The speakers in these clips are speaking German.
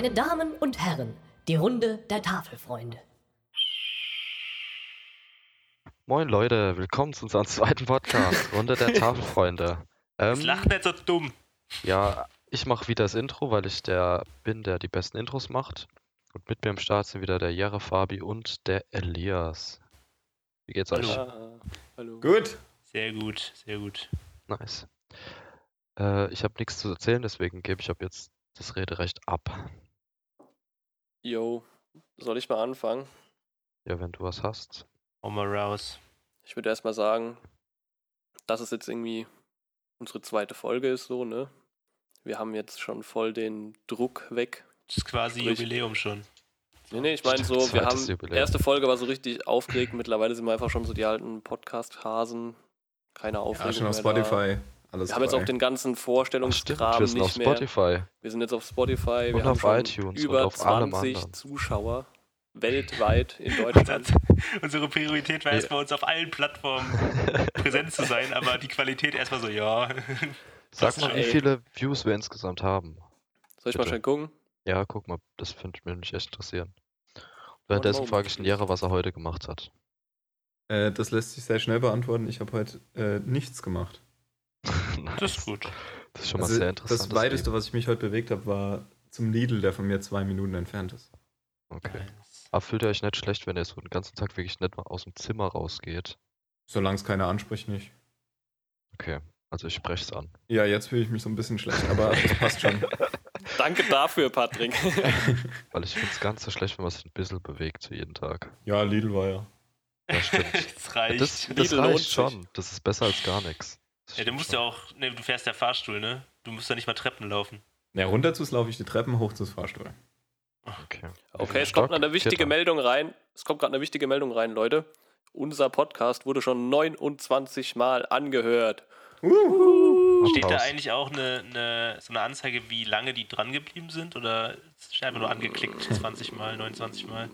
Meine Damen und Herren, die Runde der Tafelfreunde. Moin Leute, willkommen zu unserem zweiten Podcast, Runde der Tafelfreunde. Ähm, lach nicht so dumm. ja, ich mache wieder das Intro, weil ich der bin, der die besten Intros macht. Und mit mir im Start sind wieder der Jere Fabi und der Elias. Wie geht's euch? Hallo. Hallo. Gut. Sehr gut, sehr gut. Nice. Äh, ich habe nichts zu erzählen, deswegen gebe ich ab jetzt das Rederecht ab. Yo, soll ich mal anfangen? Ja, wenn du was hast. Hau mal raus. Ich würde erstmal sagen, dass es jetzt irgendwie unsere zweite Folge ist, so, ne? Wir haben jetzt schon voll den Druck weg. Das ist quasi Sprich- Jubiläum schon. Nee, nee, ich meine so, wir haben, Jubiläum. erste Folge war so richtig aufgeregt, mittlerweile sind wir einfach schon so die alten Podcast-Hasen. Keine Aufregung Ja, schon auf mehr da. Spotify. Alles Wir haben jetzt auch den ganzen Vorstellungskram wir sind auf nicht mehr. Spotify. Wir sind jetzt auf Spotify, wir Und haben auf schon iTunes und über auf allem 20 anderen. Zuschauer weltweit in Deutschland. Unsere Priorität war Ja. erst bei uns auf allen Plattformen präsent zu sein, aber die Qualität erstmal so, ja. Sag mal, wie viele Views wir insgesamt haben. Soll ich mal Bitte. schnell gucken? Ja, guck mal, das finde ich mich echt interessieren. Währenddessen frage ich den Jere, was er heute gemacht hat. Äh, das lässt sich sehr schnell beantworten. Ich habe heute äh, nichts gemacht. Das ist gut. Das ist schon mal Also, sehr interessant. das weiteste, was ich mich heute bewegt habe, war zum Lidl, der von mir zwei Minuten entfernt ist. Okay. Nice. Aber fühlt ihr euch nicht schlecht, wenn ihr so den ganzen Tag wirklich nicht mal aus dem Zimmer rausgeht? Solange es keiner anspricht, nicht. Okay, also ich spreche es an. Ja, jetzt fühle ich mich so ein bisschen schlecht, aber das passt schon. Danke dafür, Patrick. Weil ich finde es ganz so schlecht, wenn man sich ein bisschen bewegt, so jeden Tag. Ja, Lidl war ja. Das stimmt. Das Ja, reicht. das das reicht sich. schon. Das ist besser als gar nichts. Das ja, du musst schon. ja auch, ne, du fährst ja Fahrstuhl, ne? Du musst ja nicht mal Treppen laufen. Ja, runter zu laufe ich die Treppen, hoch zu Fahrstuhl. Okay, Okay, es kommt noch eine wichtige Vierter. Meldung rein. Es kommt gerade eine wichtige Meldung rein, Leute. Unser Podcast wurde schon 29 Mal angehört. Steht da eigentlich auch eine, eine, so eine Anzeige, wie lange die dran geblieben sind? Oder ist einfach nur angeklickt 20 Mal, 29 Mal?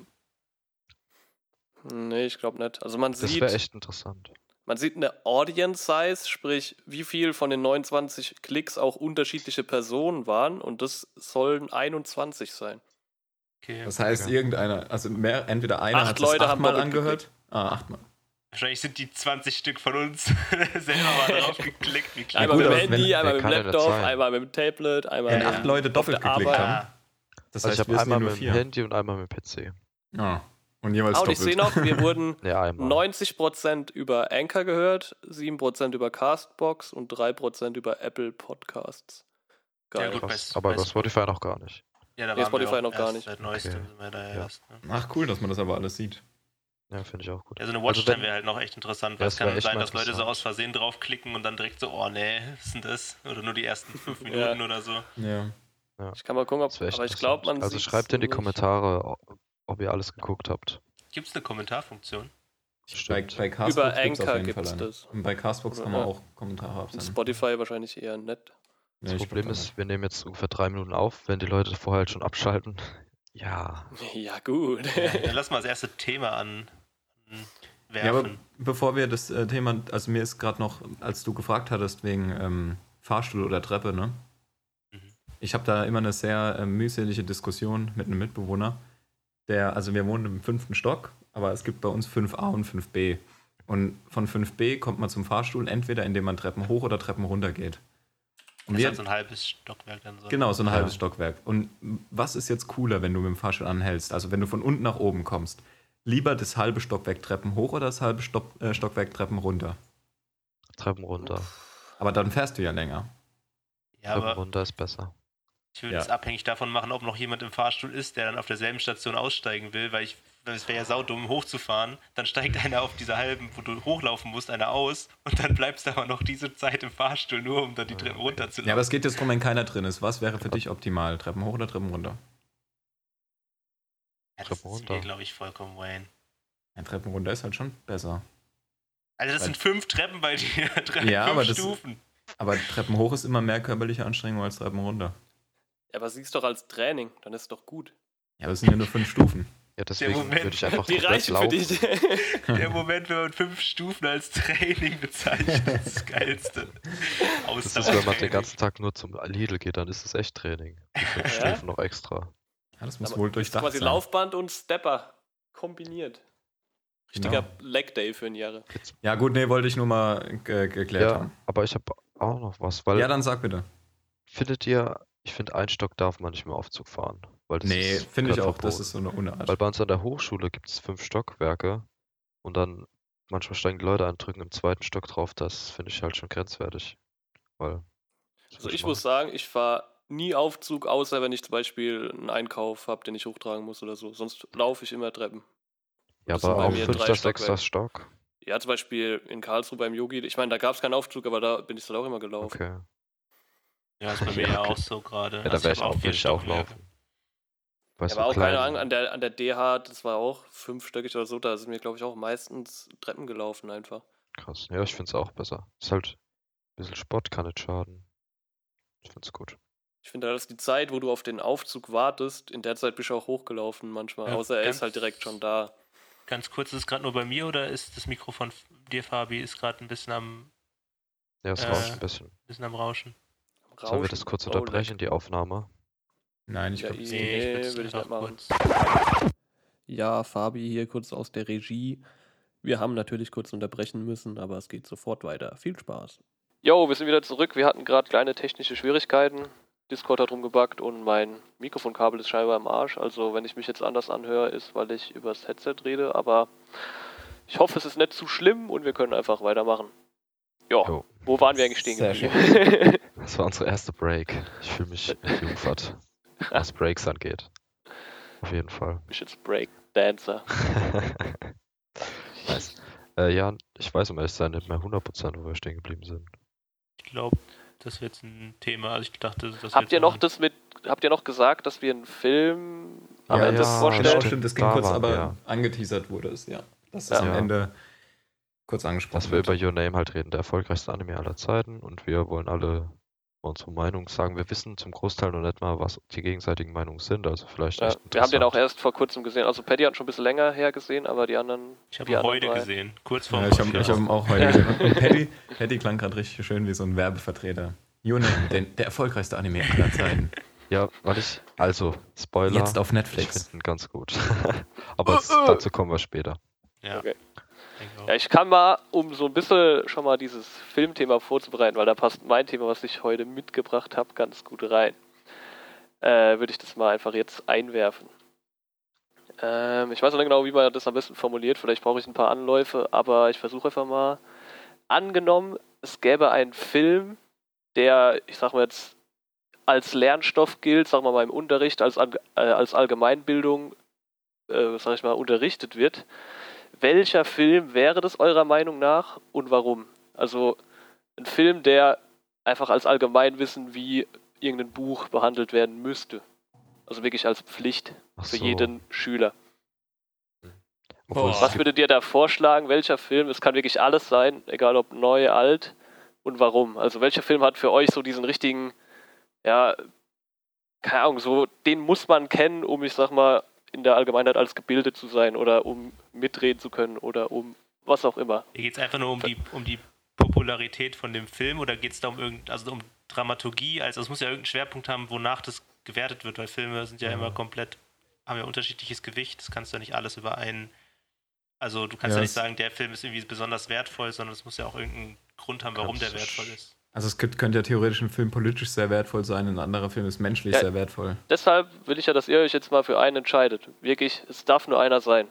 Nee, ich glaube nicht. Also man Das sieht, wäre echt interessant. Man sieht eine Audience Size, sprich, wie viel von den 29 Klicks auch unterschiedliche Personen waren. Und das sollen 21 sein. Okay. Das heißt, Okay. irgendeiner, also mehr, entweder einer Acht hat Leute haben achtmal doppelt angehört. Ah, achtmal. Wahrscheinlich sind die 20 Stück von uns selber mal drauf geklickt. Wie klar. Einmal gut, mit dem Handy, wenn- einmal mit dem ja Laptop, einmal mit dem Tablet, einmal Wenn Ja. acht Leute doppelt geklickt Arbeit. haben. Das Also heißt, ich habe einmal ja mit dem vier. Handy und einmal mit dem PC. Ah. Und jeweils und ich sehe noch, wir wurden Ja, einmal. 90% über Anchor gehört, 7% über Castbox und 3% über Apple Podcasts. Geil. Ja, gut, bei- Aber bei Spotify noch gar nicht. ja, da Nee, waren Spotify wir noch gar nicht. Seit neuestem Okay. sind wir da Ja. erst. Ne? Ach, cool, dass man das aber alles sieht. Ja, finde ich auch gut. Ja, so eine Also Watchtime wenn- wäre halt noch echt interessant, Ja, weil es kann sein, dass Leute so aus Versehen draufklicken und dann direkt so, oh nee, was ist denn das? Oder nur die ersten fünf Minuten oder so. Ja. Ich kann mal gucken, ob, aber ich glaube, man. Also schreibt in die. Kommentare, ob- ihr alles geguckt habt. Gibt es eine Kommentarfunktion? Bei, bei Castbox Über Anchor gibt's eine. das. Und bei Castbox kann man Ja. auch Kommentare absenden. Spotify wahrscheinlich eher. Nee, Das ich Problem ist, wir nehmen jetzt ungefähr drei Minuten auf, wenn die Leute vorher halt schon abschalten. Ja, Ja, gut. Dann lass mal das erste Thema an, Ja, aber werfen. bevor wir das äh, Thema, also mir ist gerade noch, als du gefragt hattest wegen ähm, Fahrstuhl oder Treppe, ne? Mhm. Ich habe da immer eine sehr äh, mühselige Diskussion mit einem Mitbewohner, der, also wir wohnen im fünften Stock, aber es gibt bei uns 5a und 5b. Und von 5b kommt man zum Fahrstuhl entweder indem man Treppen hoch oder Treppen runter geht. Und das ist wir, halt so ein halbes Stockwerk dann so. Genau, so ein Ja. halbes Stockwerk. Und was ist jetzt cooler, wenn du mit dem Fahrstuhl anhältst? Also wenn du von unten nach oben kommst. Lieber das halbe Stockwerk Treppen hoch oder das halbe Stock, äh, Stockwerk Treppen runter? Treppen runter. Aber dann fährst du ja länger. Ja, Treppen aber runter ist besser. Ich würde Ja. es abhängig davon machen, ob noch jemand im Fahrstuhl ist, der dann auf derselben Station aussteigen will, weil ich es wäre ja saudumm, hochzufahren. Dann steigt einer auf dieser halben, wo du hochlaufen musst, einer aus und dann bleibst du aber noch diese Zeit im Fahrstuhl, nur um dann die Treppen runterzulaufen. Ja, aber es geht jetzt darum, wenn keiner drin ist. Was wäre für dich optimal? Treppen hoch oder Treppen runter? Ja, das Treppen ist runter. mir, glaube ich, vollkommen Wayne. Ja, Treppen runter ist halt schon besser. Also das Weil- sind fünf Treppen bei dir, drei, Ja, fünf aber das- Stufen. Aber Treppen hoch ist immer mehr körperliche Anstrengung als Treppen runter. Ja, aber siehst doch als Training, dann ist doch gut. Ja, aber es sind ja nur fünf Stufen. Ja, deswegen Moment, würde ich einfach Die reichen für laufen. dich. Der Moment, wenn man fünf Stufen als Training bezeichnet, das ist das Geilste. Das ist, wenn man den ganzen Tag nur zum Lidl geht, dann ist es echt Training. Die fünf Ja? Stufen noch extra. Ja, das muss Aber wohl das ist durchdacht quasi sein. Laufband und Stepper kombiniert. Richtiger Genau. Leg Day für ein Jahre. Ja, gut, nee, wollte ich nur mal ge geklärt Ja, haben. aber ich habe auch noch was, weil Ja, dann sag bitte. findet ihr, ich finde, ein Stock darf man nicht mehr Aufzug fahren. Weil das Nee, finde ich auch, das verboten. ist so eine Unart. Weil bei uns an der Hochschule gibt es fünf Stockwerke und dann manchmal steigen die Leute an, drücken im zweiten Stock drauf. Das finde ich halt schon grenzwertig. Weil. das Also ich machen. muss sagen, ich fahre nie Aufzug, außer wenn ich zum Beispiel einen Einkauf habe, den ich hochtragen muss oder so. Sonst laufe ich immer Treppen. Ja, das aber auch fünfter, sechster. Stock. Ja, zum Beispiel in Karlsruhe beim Yogi. Ich meine, da gab es keinen Aufzug, aber da bin ich dann auch immer gelaufen. Okay. Ja, ist bei mir Ja, okay. auch so gerade. Ja, da Also wäre ich auch, würde ich auch laufen. Weißt Ja, aber auch keine Ahnung, an der, an der DH, das war auch fünfstöckig oder so, da sind wir, glaube ich, auch meistens Treppen gelaufen einfach. Krass. Ja, ich finde es auch besser. Ist halt ein bisschen Sport, kann nicht schaden. Ich finde es gut. Ich finde, dass die Zeit, wo du auf den Aufzug wartest, in der Zeit bist du auch hochgelaufen manchmal, Ja, außer er ist halt direkt schon da. Ganz kurz, ist es gerade nur bei mir oder ist das Mikro von dir, Fabi, ist gerade ein bisschen am, Ja, es Äh, rauscht ein bisschen. bisschen am Rauschen? Sollen wir Rauschen. das kurz Oh, unterbrechen, die Aufnahme? Nein, ich Ja, glaube. Nee, ich würde ich nicht machen. Ja, Fabi hier kurz aus der Regie. Wir haben natürlich kurz unterbrechen müssen, aber es geht sofort weiter. Viel Spaß. Jo, wir sind wieder zurück. Wir hatten gerade kleine technische Schwierigkeiten. Discord hat rumgebackt und mein Mikrofonkabel ist scheinbar im Arsch. Also wenn ich mich jetzt anders anhöre, ist, weil ich übers Headset rede. Aber ich hoffe, es ist nicht zu schlimm und wir können einfach weitermachen. Ja, Jo. Wo waren wir eigentlich stehen geblieben? Das war unsere erste Break. Ich fühle mich entjungfert, was Breaks angeht. Auf jeden Fall. ich jetzt Breakdancer. nice. Äh, ja, ich weiß um ehrlich zu sein nicht mehr 100%, wo wir stehen geblieben sind. Ich glaube, das wird jetzt ein Thema. Also ich dachte, das Habt ihr noch das mit, habt ihr noch gesagt, dass wir einen Film am Ja, Ende das vorstellen? Genau, stimmt. stimmt, das ging Da kurz, waren aber wir. angeteasert wurde es, ja. Das Ja. ist am Ja. Ende kurz angesprochen. Dass wir wird. über Your Name halt reden, der erfolgreichste Anime aller Zeiten und wir wollen alle unsere Meinung sagen. Wir wissen zum Großteil noch nicht mal, was die gegenseitigen Meinungen sind, also vielleicht Ja, wir haben den auch erst vor kurzem gesehen. Also Paddy hat schon ein bisschen länger her gesehen, aber die anderen. Ich habe ihn heute drei- gesehen, kurz vor Ja, ich habe ich hab ihn auch heute gesehen. Und Paddy, Paddy klang gerade richtig schön wie so ein Werbevertreter. Your Name, der, der erfolgreichste Anime aller Zeiten. Ja, weil ich, also, Spoiler, Jetzt auf ich Netflix. finde ihn ganz gut. Aber das, dazu kommen wir später. Ja, Okay. Ja, ich kann mal, um so ein bisschen schon mal dieses Filmthema vorzubereiten, weil da passt mein Thema, was ich heute mitgebracht habe, ganz gut rein. Äh, Würde ich das mal einfach jetzt einwerfen. Ähm, ich weiß noch nicht genau, wie man das am besten formuliert. Vielleicht brauche ich ein paar Anläufe, aber ich versuche einfach mal. Angenommen, es gäbe einen Film, der, ich sag mal jetzt, als Lernstoff gilt, sag mal mal im Unterricht, als, äh, als Allgemeinbildung, äh, sag ich mal, unterrichtet wird. Welcher Film wäre das eurer Meinung nach und warum? Also ein Film, der einfach als Allgemeinwissen wie irgendein Buch behandelt werden müsste. Also wirklich als Pflicht Ach für so. jeden Schüler. Obwohl Was würdet ihr da vorschlagen? Welcher Film? Es kann wirklich alles sein, egal ob neu, alt und warum. Also welcher Film hat für euch so diesen richtigen, ja, keine Ahnung, so den muss man kennen, um, ich sag mal, in der Allgemeinheit als gebildet zu sein oder um mitreden zu können oder um was auch immer. Hier geht es einfach nur um die, um die Popularität von dem Film oder geht es da um irgend, also um Dramaturgie? Also es muss ja irgendeinen Schwerpunkt haben, wonach das gewertet wird, weil Filme sind ja immer komplett, haben ja unterschiedliches Gewicht. Das kannst du ja nicht alles über einen. Also du kannst Ja, ja, nicht sagen, der Film ist irgendwie besonders wertvoll, sondern es muss ja auch irgendeinen Grund haben, warum der wertvoll ist. Also es könnte, könnte ja theoretisch ein Film politisch sehr wertvoll sein, ein anderer Film ist menschlich Ja. sehr wertvoll. Deshalb will ich ja, dass ihr euch jetzt mal für einen entscheidet. Wirklich, es darf nur einer sein.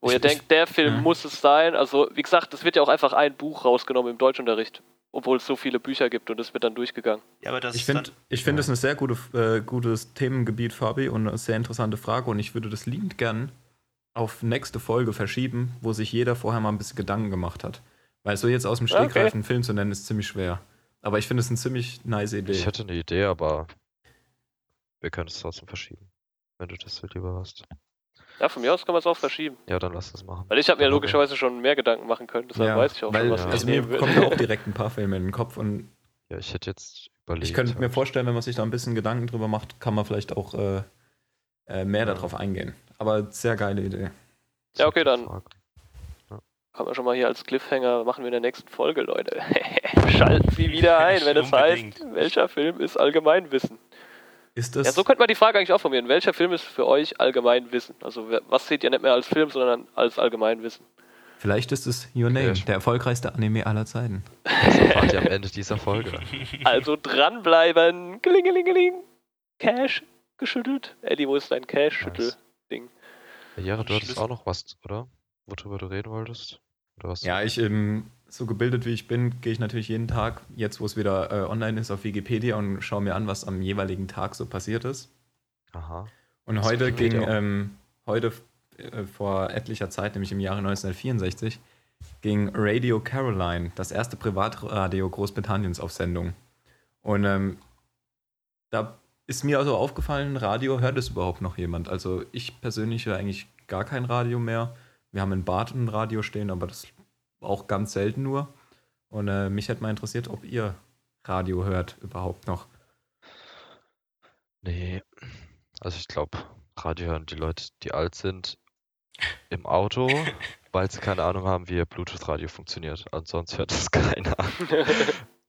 Wo Ich- ihr ich- denkt, der Film ja. muss es sein. Also, wie gesagt, es wird ja auch einfach ein Buch rausgenommen im Deutschunterricht. Obwohl es so viele Bücher gibt und es wird dann durchgegangen. Ja, aber das Ich finde ich find, das ist ein sehr gute, äh, gutes Themengebiet, Fabi, und eine sehr interessante Frage. Und ich würde das liebend gern auf nächste Folge verschieben, wo sich jeder vorher mal ein bisschen Gedanken gemacht hat. Weil so jetzt aus dem Okay. Stegreif einen Film zu nennen, ist ziemlich schwer. Aber ich finde es eine ziemlich nice Idee. Ich hätte eine Idee, aber wir können es trotzdem verschieben. Wenn du das lieber hast. Ja, von mir aus kann man es auch verschieben. Ja, dann lass das machen. Weil ich habe mir Dann logischerweise schon mehr Gedanken machen können. Deshalb ja, weiß ich auch weil, schon, was ja. ich also mir will. kommen da auch direkt ein paar Filme in den Kopf und Ja, ich hätte jetzt überlegt. ich könnte mir halt. vorstellen, wenn man sich da ein bisschen Gedanken drüber macht, kann man vielleicht auch äh, äh, mehr Ja. darauf eingehen. Aber sehr geile Idee. Ja, okay, dann- Frage. Kann man schon mal hier als Cliffhanger machen wir in der nächsten Folge, Leute. Schalten Sie wieder ein, wenn es heißt, welcher Film ist Allgemeinwissen. Ist das. Ja, so könnte man die Frage eigentlich auch formulieren. Welcher Film ist für euch Allgemeinwissen? Also was seht ihr nicht mehr als Film, sondern als Allgemeinwissen? vielleicht ist es Your Name, Ja. der erfolgreichste Anime aller Zeiten. Das erfahrt ihr am Ende dieser Folge. Also dranbleiben. Klingelingeling. Cash geschüttelt. Eddie, wo ist dein Cash-Schüttel-Ding? Jara, du hattest auch noch was, oder? Worüber du reden wolltest? Ja, ich, ähm, so gebildet wie ich bin, gehe ich natürlich jeden Tag, jetzt wo es wieder äh, online ist, auf Wikipedia und schaue mir an, was am jeweiligen Tag so passiert ist. Aha. Und Das heute ging, ähm, heute äh, vor etlicher Zeit, nämlich im Jahre 1964, ging Radio Caroline, das erste Privatradio Großbritanniens, auf Sendung. Und ähm, da ist mir also aufgefallen, Radio hört es überhaupt noch jemand. Also ich persönlich höre eigentlich gar kein Radio mehr. Wir haben in Bad ein Radio stehen, aber das auch ganz selten nur. Und äh, mich hätte mal interessiert, ob ihr Radio hört überhaupt noch. Nee. Also ich glaube, Radio hören die Leute, die alt sind, im Auto, weil sie keine Ahnung haben, wie ihr Bluetooth-Radio funktioniert. Ansonsten hört es keiner.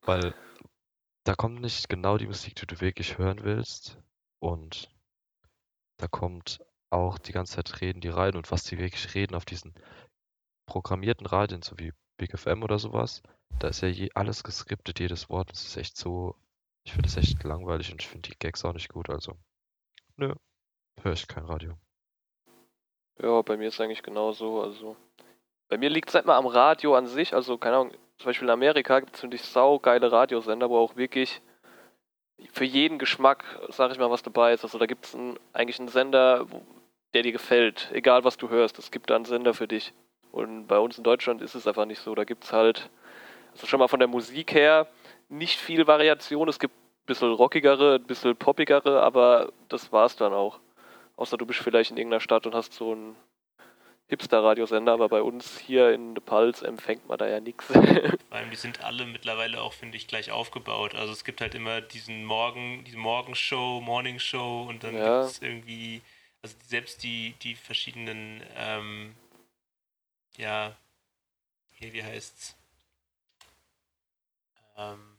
Weil da kommt nicht genau die Musik, die du wirklich hören willst. Und da kommt auch die ganze Zeit reden die rein und was die wirklich reden auf diesen programmierten Radien, so wie Big FM oder sowas, da ist ja je, alles geskriptet, jedes Wort. Das ist echt so, ich finde es echt langweilig und ich finde die Gags auch nicht gut. Also, nö, höre ich kein Radio. Ja, bei mir ist eigentlich genauso. Also, bei mir liegt es nicht mal am Radio an sich. Also, keine Ahnung, zum Beispiel in Amerika gibt es natürlich saugeile Radiosender, wo auch wirklich für jeden Geschmack, sag ich mal, was dabei ist. Also, da gibt es eigentlich einen Sender, wo, der dir gefällt, egal was du hörst. Es gibt da einen Sender für dich. Und bei uns in Deutschland ist es einfach nicht so. Da gibt es halt, also schon mal von der Musik her, nicht viel Variation. Es gibt ein bisschen rockigere, ein bisschen poppigere, aber das war's dann auch. Außer du bist vielleicht in irgendeiner Stadt und hast so einen Hipster-Radiosender, aber bei uns hier in der Pals empfängt man da ja nichts. Vor allem, die sind alle mittlerweile auch, finde ich, gleich aufgebaut. Also es gibt halt immer diesen Morgen, diese Morgenshow, Morning Show und dann Ja. gibt es irgendwie, also selbst die, die verschiedenen, ähm, ja, hier, wie heißt's? Ähm,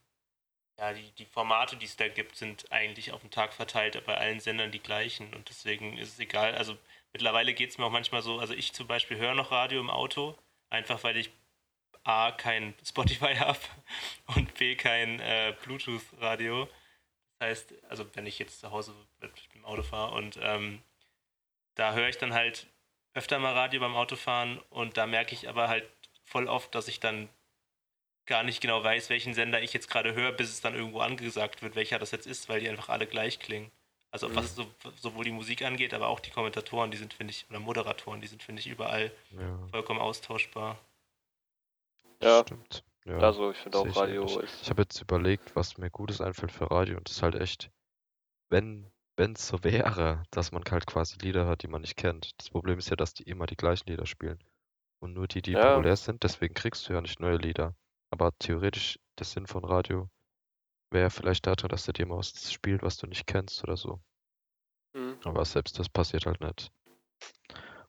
ja, die, die Formate, die es da gibt, sind eigentlich auf den Tag verteilt bei allen Sendern die gleichen und deswegen ist es egal. Also mittlerweile geht es mir auch manchmal so, also ich zum Beispiel höre noch Radio im Auto, einfach weil ich A, kein Spotify habe und B, kein äh, Bluetooth-Radio. Das heißt, also wenn ich jetzt zu Hause mit dem Auto fahre und ähm, da höre ich dann halt öfter mal Radio beim Autofahren und da merke ich aber halt voll oft, dass ich dann gar nicht genau weiß, welchen Sender ich jetzt gerade höre, bis es dann irgendwo angesagt wird, welcher das jetzt ist, weil die einfach alle gleich klingen. Also Mhm. was so, sowohl die Musik angeht, aber auch die Kommentatoren, die sind, finde ich, oder Moderatoren, die sind, finde ich, überall Ja, vollkommen austauschbar. Ja. stimmt. Ja, also ich finde auch Radio ähnlich. ist. Ich habe jetzt überlegt, was mir Gutes einfällt für Radio und das ist halt echt, wenn es so wäre, dass man halt quasi Lieder hört, die man nicht kennt. Das Problem ist ja, dass die immer die gleichen Lieder spielen. Und nur die, die Ja. populär sind, deswegen kriegst du ja nicht neue Lieder. Aber theoretisch, der Sinn von Radio wäre vielleicht darin, dass der dir mal was spielt, was du nicht kennst oder so. Mhm. Aber selbst das passiert halt nicht.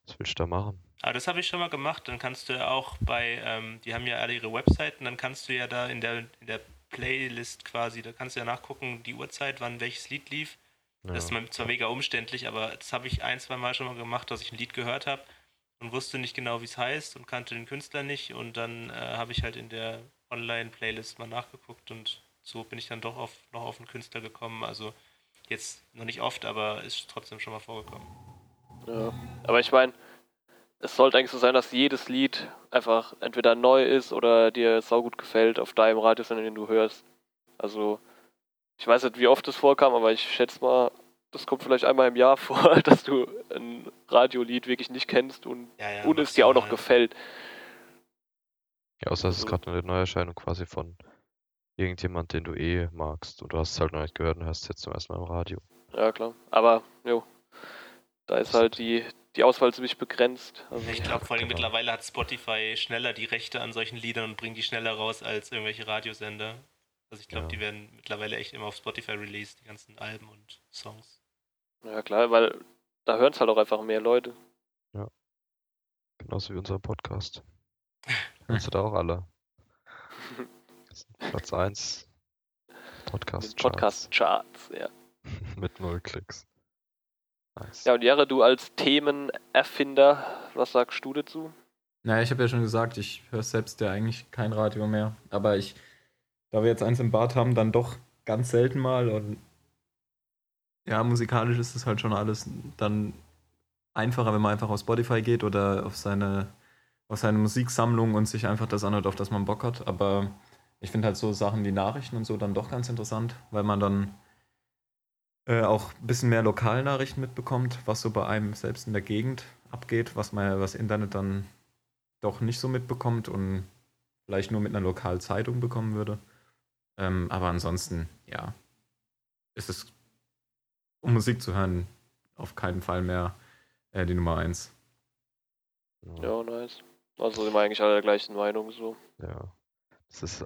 Was willst du da machen? Aber das habe ich schon mal gemacht. Dann kannst du ja auch bei, ähm, die haben ja alle ihre Webseiten, dann kannst du ja da in der, in der Playlist quasi, da kannst du ja nachgucken, die Uhrzeit, wann welches Lied lief. Das ist Ja. zwar mega umständlich, aber das habe ich ein, zwei Mal schon mal gemacht, dass ich ein Lied gehört habe und wusste nicht genau, wie es heißt und kannte den Künstler nicht. Und dann äh, habe ich halt in der Online-Playlist mal nachgeguckt und so bin ich dann doch auf, noch auf einen Künstler gekommen. Also jetzt noch nicht oft, aber ist trotzdem schon mal vorgekommen. Ja. Aber ich meine, es sollte eigentlich so sein, dass jedes Lied einfach entweder neu ist oder dir saugut gefällt auf deinem Radiosender, den du hörst. Also, ich weiß nicht, wie oft das vorkam, aber ich schätze mal, das kommt vielleicht einmal im Jahr vor, dass du ein Radiolied wirklich nicht kennst und, Ja, ja, und es dir auch noch gefällt. Ja, außer es ist gerade eine Neuerscheinung quasi von irgendjemand, den du eh magst und du hast es halt noch nicht gehört und hörst es jetzt zum ersten Mal im Radio. Ja, klar. Aber, jo, da ist halt die, die Auswahl ziemlich begrenzt. Also, Ich glaube, vor allem genau. mittlerweile hat Spotify schneller die Rechte an solchen Liedern und bringt die schneller raus als irgendwelche Radiosender. Also ich glaube, Ja. die werden mittlerweile echt immer auf Spotify released, die ganzen Alben und Songs. ja, klar, weil da hören es halt auch einfach mehr Leute. Genauso wie unser Podcast. Hörst du da auch alle? Das ist Platz 1 Den Podcast. Podcast-Charts, ja. Mit null Klicks. Nice. Ja, und Jare, du als Themenerfinder, was sagst du dazu? Naja, ich habe ja schon gesagt, ich höre selbst ja eigentlich kein Radio mehr. Aber ich, da wir jetzt eins im Bad haben, dann doch ganz selten mal. Und ja, musikalisch ist es halt schon alles dann einfacher, wenn man einfach auf Spotify geht oder auf seine, auf seine Musiksammlung und sich einfach das anhört, auf das man Bock hat. Aber ich finde halt so Sachen wie Nachrichten und so dann doch ganz interessant, weil man dann äh, auch ein bisschen mehr Lokalnachrichten mitbekommt, was so bei einem selbst in der Gegend abgeht, was man was Internet dann doch nicht so mitbekommt und vielleicht nur mit einer Lokalzeitung bekommen würde. Ähm, aber ansonsten, ja, ist es, um Musik zu hören, auf keinen Fall mehr äh, die Nummer eins. Ja, nice. Also sind wir eigentlich alle der gleichen Meinung so. Ja. Das ist,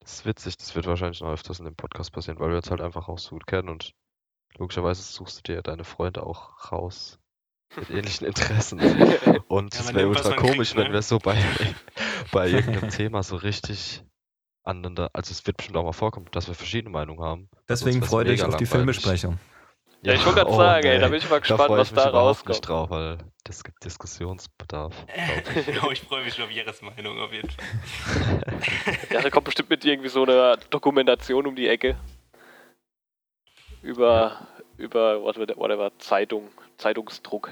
das ist witzig, das wird wahrscheinlich noch öfters in dem Podcast passieren, weil wir uns halt einfach auch so gut kennen und logischerweise suchst du dir deine Freunde auch raus mit ähnlichen Interessen. Und Ja, es wäre ultra komisch, kriegt, wenn ne? wir so bei, bei irgendeinem Thema so richtig aneinander, also es wird bestimmt auch mal vorkommen, dass wir verschiedene Meinungen haben. Deswegen wär's freue dich mega auf die. Filmbesprechung. Ja, ich wollte gerade oh, sagen, ey, da bin ich mal Da gespannt, freue was ich mich da rauskommt. drauf, weil das gibt Diskussionsbedarf. ich. Genau, ich freue mich schon auf Jeres Meinung auf jeden Fall. Ja, da kommt bestimmt mit irgendwie so einer Dokumentation um die Ecke. Über, über whatever, whatever, Zeitung, Zeitungsdruck.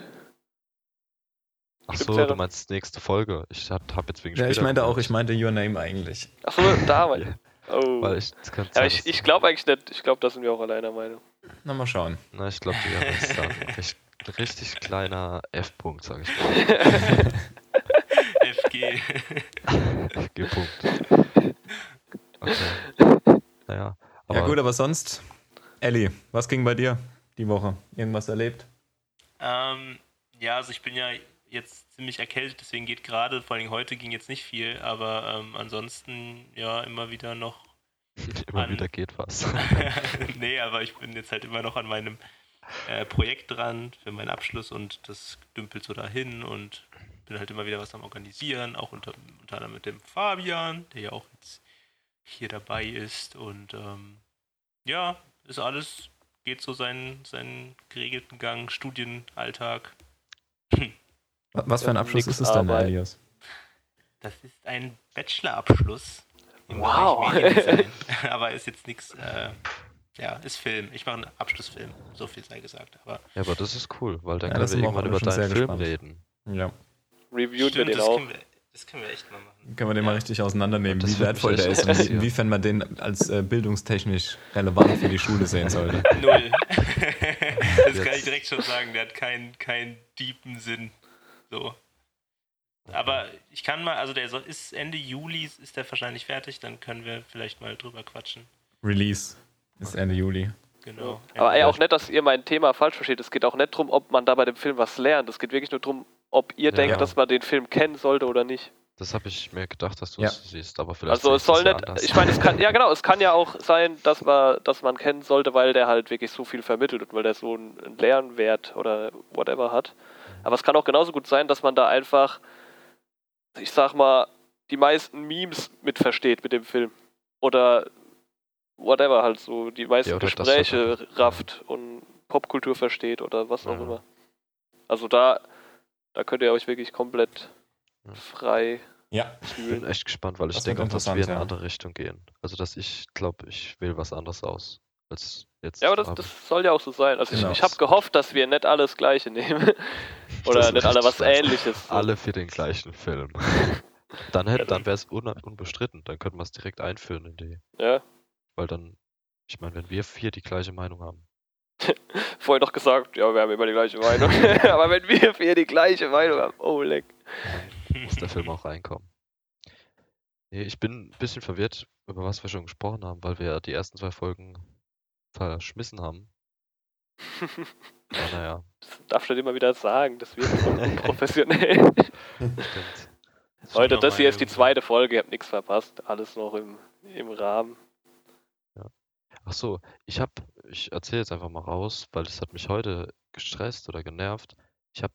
Ach so, du meinst nächste Folge. Ich hab, hab jetzt wegen Ja, ich meinte auch, ich meinte Your Name eigentlich. Achso, da war Ja. Oh. Weil ich, das könnte Ja, sein, ich, ich glaube eigentlich nicht. Ich glaube, da sind wir auch alleiner Meinung. Na, mal schauen. Na, ich glaube, die ist da ein richtig, richtig kleiner F-Punkt, sag ich mal. FG. G-Punkt. Okay. Naja. Aber ja gut, aber sonst, Ellie, was ging bei dir die Woche? Irgendwas erlebt? ähm, ja, also ich bin ja jetzt ziemlich erkältet, deswegen geht gerade, vor allem heute ging jetzt nicht viel, aber ähm, ansonsten ja immer wieder noch immer an- wieder geht was. nee, aber ich bin jetzt halt immer noch an meinem äh, Projekt dran für meinen Abschluss und das dümpelt so dahin und bin halt immer wieder was am Organisieren, auch unter, unter anderem mit dem Fabian, der ja auch jetzt hier dabei ist und ähm, ja, ist alles, geht so seinen, seinen geregelten Gang, Studienalltag. Wa- Was für ein Ja, Abschluss ist es denn. Elias? Das ist ein Bachelorabschluss im Wow. Aber ist jetzt nichts, äh, ja, ist Film. Ich mache einen Abschlussfilm, so viel sei gesagt, aber ja, aber das ist cool, weil dann Ja, können das wir wir irgendwann über deinen Film gespannt. reden. Ja. Reviewen wir Stimmt, den das, auch. können wir, das können wir echt mal machen. Können wir den mal richtig auseinandernehmen, Das wie wertvoll der ist und wie, inwiefern man den als äh, bildungstechnisch relevant für die Schule sehen sollte. Null. das kann ich Jetzt. direkt schon sagen, der hat keinen keinen tiefen Sinn. So. Aber ich kann mal, also der ist Ende Juli ist der wahrscheinlich fertig, dann können wir vielleicht mal drüber quatschen. Release ist Ende Juli. Genau. Aber ey, Ja, auch nicht, dass ihr mein Thema falsch versteht. Es geht auch nicht darum, ob man da bei dem Film was lernt. Es geht wirklich nur darum, ob ihr Ja. denkt, dass man den Film kennen sollte oder nicht. Das habe ich mir gedacht, dass du Ja. es siehst, aber vielleicht Also es soll ja nicht, anders. ich meine, es kann, ja genau, es kann ja auch sein, dass man, dass man kennen sollte, weil der halt wirklich so viel vermittelt und weil der so einen, einen Lernwert oder whatever hat. Aber es kann auch genauso gut sein, dass man da einfach, ich sag mal, die meisten Memes mit versteht mit dem Film. Oder whatever halt so, die meisten Ja, das Gespräche auch. rafft und Popkultur versteht oder was auch Ja. immer. Also da, da könnt ihr euch wirklich komplett frei Ja. Ich bin fühlen. echt gespannt, weil ich Das denke auch, dass wir in eine ja. andere Richtung gehen. Also, dass ich glaube, ich wähle was anderes aus als jetzt. Ja, aber das, das soll ja auch so sein. Also Genau. ich, ich habe gehofft, dass wir nicht alles das Gleiche nehmen. Oder nicht alle was Ähnliches. alle für den gleichen Film. Dann, hätte, dann wäre es un unbestritten. Dann könnten wir es direkt einführen in die. Ja. Weil dann, ich meine, wenn wir vier die gleiche Meinung haben, Vorhin noch gesagt, ja, wir haben immer die gleiche Meinung. aber wenn wir vier die gleiche Meinung haben, oh leck. muss der Film auch reinkommen. Nee, ich bin ein bisschen verwirrt, über was wir schon gesprochen haben, weil wir die ersten zwei Folgen verschmissen haben. Aber naja, Du nicht immer wieder sagen, das wird so professionell. stimmt. Leute, das hier ist die zweite Folge, ihr habt nichts verpasst. Alles noch im, im Rahmen. Ach so, ich hab, ich erzähle jetzt einfach mal raus, weil das hat mich heute gestresst oder genervt. Ich habe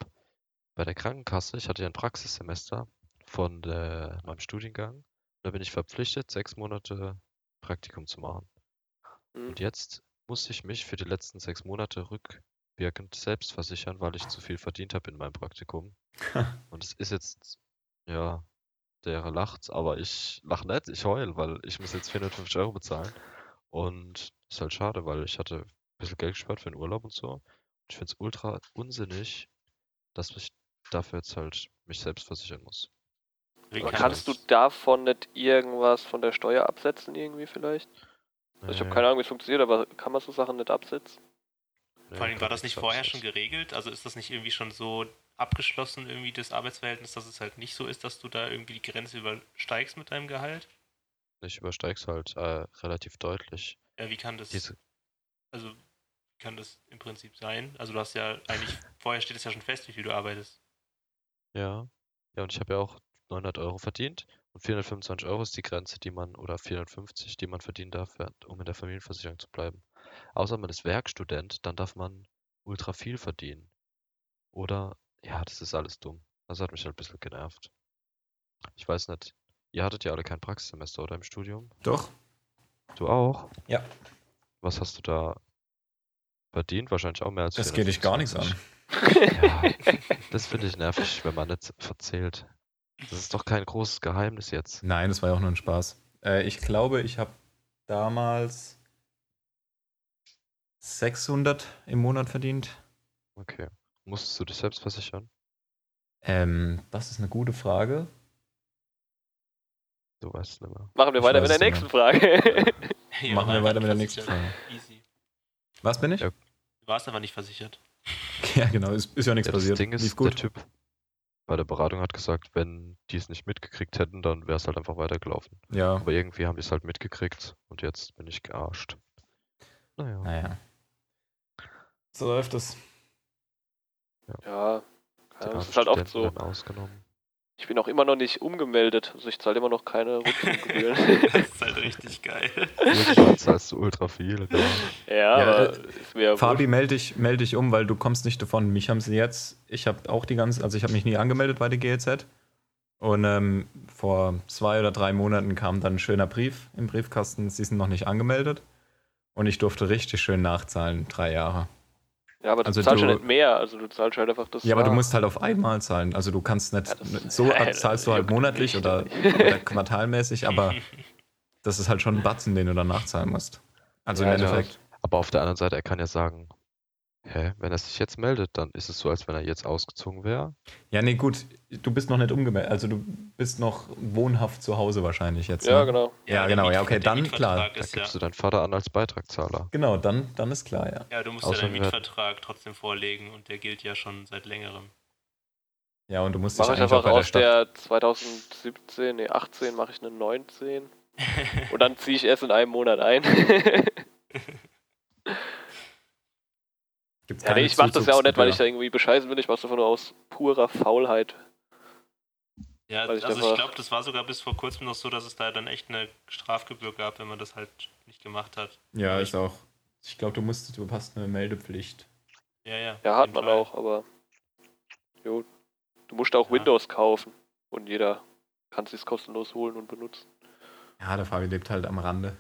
bei der Krankenkasse, ich hatte ja ein Praxissemester von der, meinem Studiengang. Da bin ich verpflichtet, sechs Monate Praktikum zu machen. Hm. Und jetzt muss ich mich für die letzten sechs Monate rückwirkend selbst versichern, weil ich zu viel verdient habe in meinem Praktikum. Und es ist jetzt, ja, der lacht, aber ich lach nicht, ich heul, weil ich muss jetzt 450 Euro bezahlen. Und ist halt schade, weil ich hatte ein bisschen Geld gespart für den Urlaub und so. Ich finde es ultra unsinnig, dass ich dafür jetzt halt mich selbst versichern muss. Wie kannst du davon nicht irgendwas von der Steuer absetzen irgendwie vielleicht? Also ich habe keine Ahnung, wie es funktioniert, aber kann man so Sachen nicht absetzen? Nee, Vor allem war das nicht vorher schon geregelt? Also ist das nicht irgendwie schon so abgeschlossen, irgendwie das Arbeitsverhältnis, dass es halt nicht so ist, dass du da irgendwie die Grenze übersteigst mit deinem Gehalt? Ich übersteig's halt äh, relativ deutlich. Ja, wie kann das, Diese, also wie kann das im Prinzip sein? Also du hast ja eigentlich, vorher steht es ja schon fest, wie viel du arbeitest. ja. Ja, und ich habe ja auch 900 Euro verdient und 425 Euro ist die Grenze, die man, oder 450, die man verdienen darf, um in der Familienversicherung zu bleiben. Außer man ist Werkstudent, dann darf man ultra viel verdienen. Oder, ja, das ist alles dumm. Das hat mich halt ein bisschen genervt. Ich weiß nicht, ihr hattet ja alle kein Praxissemester, oder im Studium? Doch. Du auch? Ja. Was hast du da verdient? Wahrscheinlich auch mehr als Das geht dich gar nichts an. 425. Ja, das finde ich nervig, wenn man nicht verzählt. Das ist doch kein großes Geheimnis jetzt. Nein, das war ja auch nur ein Spaß. Äh, ich glaube, ich habe damals 600 im Monat verdient. Okay. Musstest du dich selbst versichern? Ähm, das ist eine gute Frage. Du weißt es nicht mehr. Machen wir Ich weiter mit der nächsten Frage. Hier Machen wir weiter mit der nächsten. Frage. Easy. Was bin ich? Ja. Du warst aber nicht versichert. Ja, genau, ist, ist ja nichts Ja, das passiert. Ding ist, Lief der gut. Typ bei der Beratung hat gesagt, wenn die es nicht mitgekriegt hätten, dann wäre es halt einfach weitergelaufen. Ja, Aber irgendwie haben die es halt mitgekriegt und jetzt bin ich gearscht. Naja. naja. So läuft es. ja, ja das ist halt oft so. ausgenommen. Ich bin auch immer noch nicht umgemeldet. Also ich zahle immer noch keine Rückfluggebühren. Das ist halt richtig geil. Irgendwann zahlst du ultra viel. Ja. ja, Ja, aber äh, ist mir Fabi, melde dich, melde dich um, weil du kommst nicht davon. Mich haben sie jetzt, ich habe auch die ganze, also ich habe mich nie angemeldet bei der GEZ. Und ähm, vor zwei oder drei Monaten kam dann ein schöner Brief im Briefkasten, sie sind noch nicht angemeldet. Und ich durfte richtig schön nachzahlen, drei Jahre. Ja, aber du also zahlst du- ja nicht mehr. Also du zahlst halt einfach das. Ja, aber du musst halt auf einmal zahlen. Also du kannst nicht, Ja, das- so Ja, zahlst du halt juckt monatlich oder, oder quartalmäßig, aber das ist halt schon ein Batzen, den du dann nachzahlen musst. Also Ja, im ja. Endeffekt. Aber auf der anderen Seite, er kann ja sagen, hä, wenn er sich jetzt meldet, dann ist es so, als wenn er jetzt ausgezogen wäre. Ja, nee, gut, du bist noch nicht umgemeldet. Also du bist noch wohnhaft zu Hause wahrscheinlich jetzt. Ja, ne? genau. Ja, der genau, ja, okay, dann klar. Mietvertrag Da Ist, gibst ja, du deinen Vater an als Beitragszahler. Genau, dann, dann ist klar, ja. ja, du musst ja Außer deinen wir- Mietvertrag trotzdem vorlegen und der gilt ja schon seit längerem. Ja, und du musst dich Mache ich einfach bei der aus der 2017, nee, 18 mache ich eine 19. Und dann ziehe ich erst in einem Monat ein. Gibt's ja, nee, ich mache das ja auch nicht, weil ich da irgendwie bescheißen will. Ich mache es einfach nur aus purer Faulheit. Ja, Weil ich also ich einfach- glaube, das war sogar bis vor kurzem noch so, dass es da dann echt eine Strafgebühr gab, wenn man das halt nicht gemacht hat. Ja, ist auch. Ich glaube, du musst, du hast eine Meldepflicht. Ja, ja. Ja, hat man Fall. auch, aber jo, du musst auch Ja. Windows kaufen und jeder kann es sich kostenlos holen und benutzen. Ja, der Fabi lebt halt am Rande.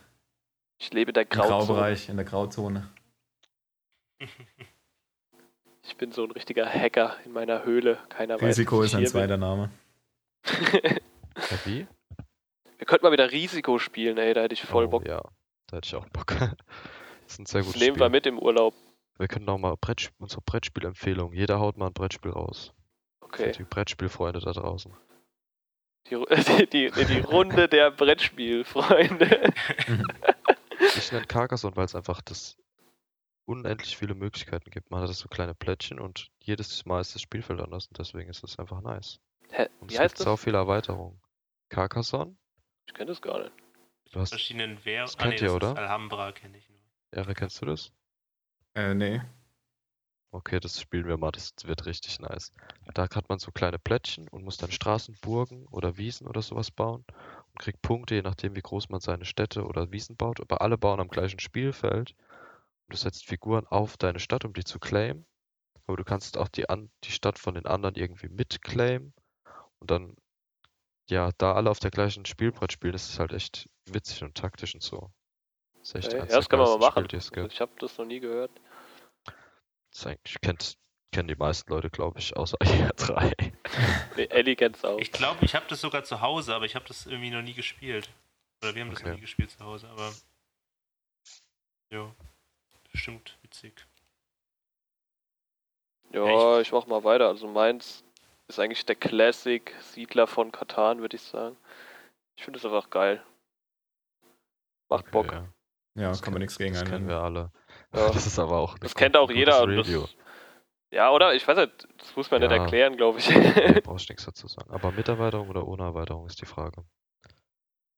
Ich lebe in der Im Grauzone. Graubereich, in der Grauzone. Ich bin so ein richtiger Hacker in meiner Höhle. Keiner Risiko weiß, ist ein zweiter Name. bin. Ja, wie? Wir könnten mal wieder Risiko spielen, ey, da hätte ich voll Oh, Bock. Ja, da hätte ich auch Bock. Das ist ein sehr Das gutes nehmen wir Spiel. mit im Urlaub. Wir können auch mal Brett, unsere Brettspielempfehlung. Jeder haut mal ein Brettspiel raus. Für Okay. die Brettspielfreunde da draußen. Die, die, die, die Runde der Brettspielfreunde. Ich nenne Carcassonne, weil es einfach das unendlich viele Möglichkeiten gibt. Man hat so kleine Plättchen und jedes Mal ist das Spielfeld anders und deswegen ist es einfach nice. Hä, Und wie es heißt gibt sau das? viele Erweiterungen. Carcassonne? Ich kenne das gar nicht. Du hast, Verschiedenen Wehr. Das Ah, nee, kennt ihr, das oder? Ist Alhambra kenne ich nur. Ehre, kennst du das? Äh, nee. Okay, das spielen wir mal, das wird richtig nice. Da hat man so kleine Plättchen und muss dann Straßen, Burgen oder Wiesen oder sowas bauen und kriegt Punkte, je nachdem wie groß man seine Städte oder Wiesen baut. Aber alle bauen am gleichen Spielfeld. Du setzt Figuren auf deine Stadt, um die zu claimen. Aber du kannst auch die, an, die Stadt von den anderen irgendwie mitclaimen. Und dann, ja, da alle auf der gleichen Spielbrett spielen, ist es halt echt witzig und taktisch und so. Das, ist echt Okay. eins Ja, das kann man mal machen. Also gibt. ich habe das noch nie gehört. Das ist eigentlich, kennt, kennen die meisten Leute, glaube ich, außer ihr drei. Nee, Ellie kennt's auch. Ich glaube, ich habe das sogar zu Hause, aber ich habe das irgendwie noch nie gespielt. Oder wir haben das Okay. noch nie gespielt zu Hause, aber. Jo. Bestimmt witzig. Ja, ich mach mal weiter. Also meins ist eigentlich der Classic Siedler von Katan, würde ich sagen. Ich finde es einfach geil. Macht Okay, Bock. ja. Ja, Das kann man nichts gegen Das kennen wir alle. Ja. Das ist aber auch. Das gut- kennt auch jeder. das, ja, oder? Ich weiß nicht, das muss man nicht Ja. erklären, glaube ich. Da brauchst du nichts dazu sagen. Aber mit Erweiterung oder ohne Erweiterung ist die Frage.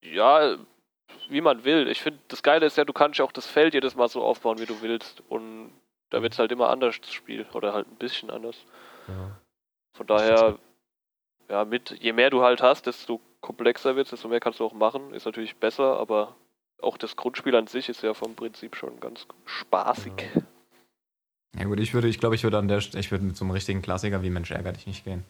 ja, wie man will. Ich finde, das Geile ist ja, du kannst ja auch das Feld jedes Mal so aufbauen, wie du willst. Und da wird es halt immer anders, das Spiel. Oder halt ein bisschen anders. Ja. Von daher, ja, mit, je mehr du halt hast, desto komplexer wird es, desto mehr kannst du auch machen. Ist natürlich besser, aber auch das Grundspiel an sich ist ja vom Prinzip schon ganz spaßig. Ja gut, ich würde, ich glaube, ich würde an der, St- ich würde mit so einem richtigen Klassiker wie Mensch ärger dich nicht gehen.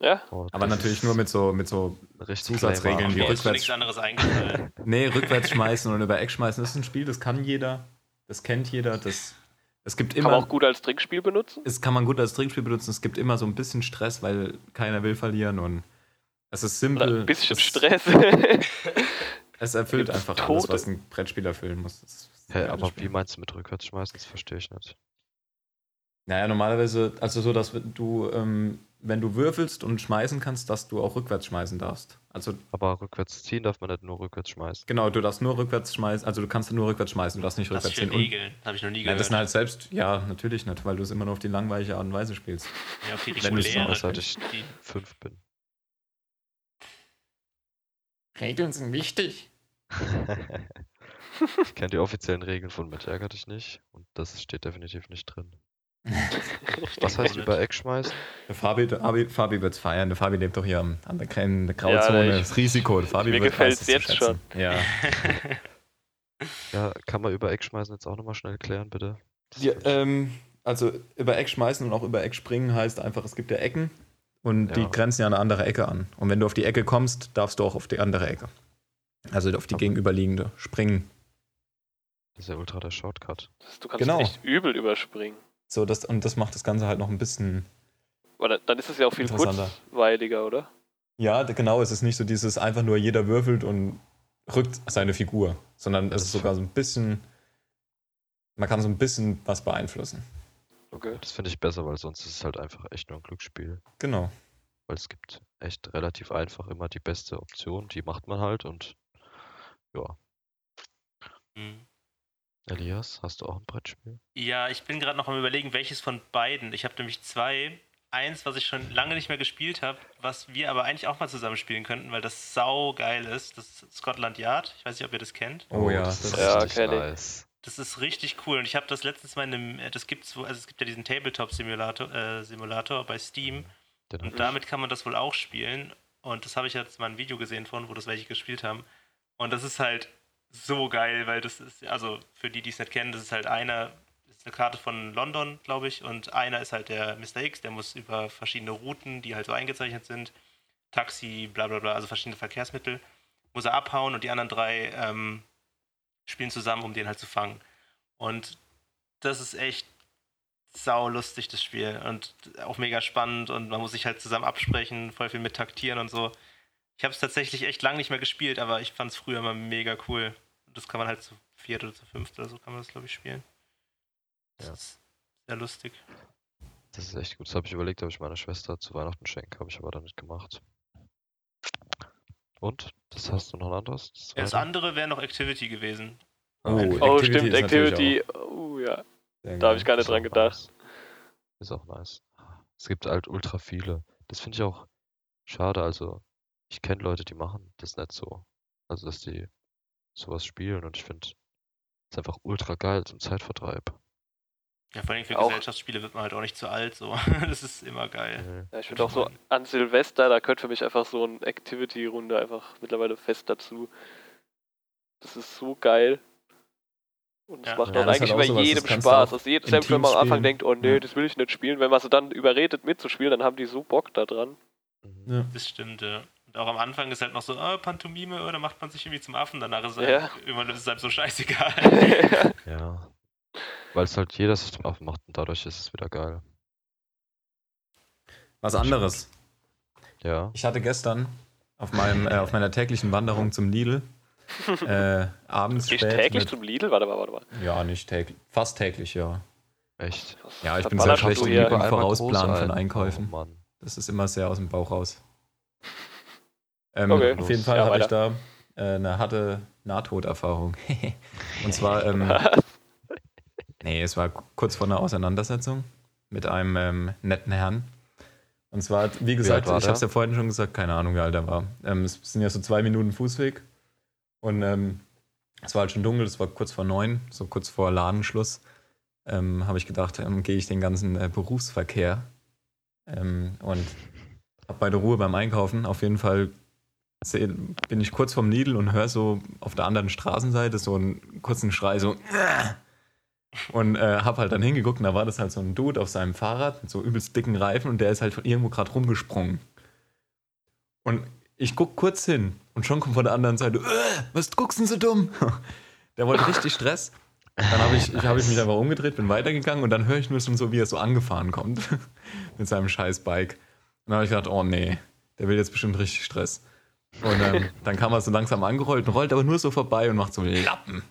Ja, Oh, Aber natürlich nur mit so, mit so, richtig Zusatzregeln wie rückwärts- nichts anderes eingefallen. nee, rückwärts schmeißen und über Eck schmeißen. Das ist ein Spiel, das kann jeder, das kennt jeder, das, es gibt kann immer, man auch gut als Trinkspiel benutzen. es kann man gut als Trinkspiel benutzen. Es gibt immer so ein bisschen Stress, weil keiner will verlieren und es ist simpel. Oder ein bisschen es, Stress. Es erfüllt Gibt's einfach alles, Tote? was ein Brettspiel erfüllen muss. Geiles aber Spiel. wie meinst du mit rückwärts schmeißen? Das verstehe ich nicht. Naja, normalerweise, also so, dass du, ähm, wenn du würfelst und schmeißen kannst, dass du auch rückwärts schmeißen darfst. Also Aber rückwärts ziehen darf man nicht nur rückwärts schmeißen. genau, du darfst nur rückwärts schmeißen, also du kannst nur rückwärts schmeißen, du darfst nicht Was rückwärts ziehen. Regeln? Habe ich noch nie ja, gehört. das sind halt selbst, ja, natürlich nicht, weil du es immer nur auf die langweilige Art und Weise spielst. ja, auf die reguläre. seit ich- die, Fünf bin. Regeln sind wichtig. ich kenne die offiziellen Regeln von Mensch ärger dich nicht und das steht definitiv nicht drin. Was heißt über Eck schmeißen? Der Fabi, der Fabi, Fabi wird es feiern. Der Fabi lebt doch hier am- an der, Gren- der Grauzone. Ja, ich- das Risiko. Der Fabi mir weiß es jetzt schätzen. Ja. Ja, kann man über Eck schmeißen jetzt auch nochmal schnell klären, bitte? Ja ähm, also über Eck schmeißen und auch über Eck springen heißt einfach, es gibt ja Ecken und die Ja. grenzen ja eine andere Ecke an. Und wenn du auf die Ecke kommst, darfst du auch auf die andere Ecke. Also auf die Aber- gegenüberliegende springen. das ist ja ultra der Shortcut. du kannst Genau. echt übel überspringen. So, das, und das macht das Ganze halt noch ein bisschen. Aber dann ist es ja auch viel Interessanter. kurzweiliger, oder? Ja, genau, es ist nicht so dieses einfach nur jeder würfelt und rückt seine Figur, sondern es ist sogar so ein bisschen. Man kann so ein bisschen was beeinflussen. Okay. Das finde ich besser, weil sonst ist es halt einfach echt nur ein Glücksspiel. Genau. Weil es gibt echt relativ einfach immer die beste Option, die macht man halt und ja. Hm. Elias, hast du auch ein Brettspiel? Ja, ich bin gerade noch am überlegen, welches von beiden. Ich habe nämlich zwei. Eins, was ich schon lange nicht mehr gespielt habe, was wir aber eigentlich auch mal zusammen spielen könnten, weil das sau geil ist. Das ist Scotland Yard. Ich weiß nicht, ob ihr das kennt. Oh, ja, das das ist Ja, richtig nice. Das ist richtig cool. Und ich habe das letztens mal in einem, äh, das gibt's, wo- also es gibt ja diesen Tabletop-Simulator äh, Simulator bei Steam. Den Und damit kann man das wohl auch spielen. Und das habe ich jetzt mal ein Video gesehen von, wo das welche gespielt haben. Und das ist halt so geil, weil das ist, also für die, die es nicht kennen, das ist halt einer, das ist eine Karte von London, glaube ich, und einer ist halt der Mr. X, der muss über verschiedene Routen, die halt so eingezeichnet sind, Taxi, bla bla bla, also verschiedene Verkehrsmittel, muss er abhauen und die anderen drei ähm, spielen zusammen, um den halt zu fangen. Und das ist echt sau lustig, das Spiel. Und auch mega spannend und man muss sich halt zusammen absprechen, voll viel mit taktieren und so. Ich habe es tatsächlich echt lange nicht mehr gespielt, aber ich fand es früher immer mega cool. Und das kann man halt zu viert oder zu fünft oder so kann man das, glaube ich, spielen. Das Ja. ist sehr lustig. Das ist echt gut. Das habe ich überlegt, ob ich meiner Schwester zu Weihnachten schenke, habe ich aber dann nicht gemacht. Und? Das hast du noch ein anderes? Das Das andere wäre noch Activity gewesen. Oh, Oh, Activity stimmt, ist natürlich Activity. Oh ja. Sehr Da habe ich gar nicht dran gedacht. Nice. Ist auch nice. Es gibt halt ultra viele. Das finde ich auch schade. Also, ich kenne Leute, die machen das nicht so. Also, dass die sowas spielen und ich finde es einfach ultra geil zum Zeitvertreib. Ja, vor allem für Auch- Gesellschaftsspiele wird man halt auch nicht zu alt, so. Das ist immer geil. Ja, ich finde auch so an Silvester, da gehört für mich einfach so eine Activity-Runde einfach mittlerweile fest dazu. Das ist so geil. Und es Ja. macht Ja, auch das eigentlich halt bei sowas, jedem Spaß. Also im selbst wenn man am Anfang denkt, oh nee, Ja. das will ich nicht spielen, wenn man sie dann überredet mitzuspielen, dann haben die so Bock da dran. Ja. Das stimmt, ja. Und auch am Anfang ist halt noch so, oh, Pantomime, oder macht man sich irgendwie zum Affen, danach ist es Ja. halt, irgendwann ist es halt so scheißegal. Ja. Weil es halt jeder sich zum Affen macht und dadurch ist es wieder geil. Was anderes. Ja. Ich hatte gestern auf, meinem, äh, auf meiner täglichen Wanderung zum Lidl äh, abends Gehst spät täglich mit, zum Lidl? Warte mal, warte mal. Ja, nicht täglich. Fast täglich, ja. Echt. Ja, ich bin verballerst sehr schlecht im groß von ein. Einkäufen. Oh Mann. Das ist immer sehr aus dem Bauch raus. Ähm, Okay. Auf jeden Fall Ja, hatte ich da äh, eine harte Nahtoderfahrung. Und zwar, ähm, nee, es war kurz vor einer Auseinandersetzung mit einem ähm, netten Herrn. Und zwar, wie gesagt, ich habe es ja vorhin schon gesagt, keine Ahnung, wie alt er war. Ähm, es sind ja so zwei Minuten Fußweg. Und ähm, es war halt schon dunkel, es war kurz vor neun, so kurz vor Ladenschluss. Ähm, habe ich gedacht, gehe ich den ganzen äh, Berufsverkehr und habe beide Ruhe beim Einkaufen. Auf jeden Fall bin ich kurz vorm Lidl und höre so auf der anderen Straßenseite so einen kurzen Schrei, so und äh, habe halt dann hingeguckt und da war das halt so ein Dude auf seinem Fahrrad mit so übelst dicken Reifen und der ist halt von irgendwo gerade rumgesprungen. Und ich guck kurz hin und schon kommt von der anderen Seite, äh, was guckst denn so dumm? Der wollte richtig Stress. Dann habe ich, ich, hab ich mich einfach umgedreht, bin weitergegangen und dann höre ich nur schon so, wie er so angefahren kommt mit seinem scheiß Bike. Und dann habe ich gedacht, oh nee, der will jetzt bestimmt richtig Stress. Und ähm, dann kam er so langsam angerollt und rollt aber nur so vorbei und macht so Lappen.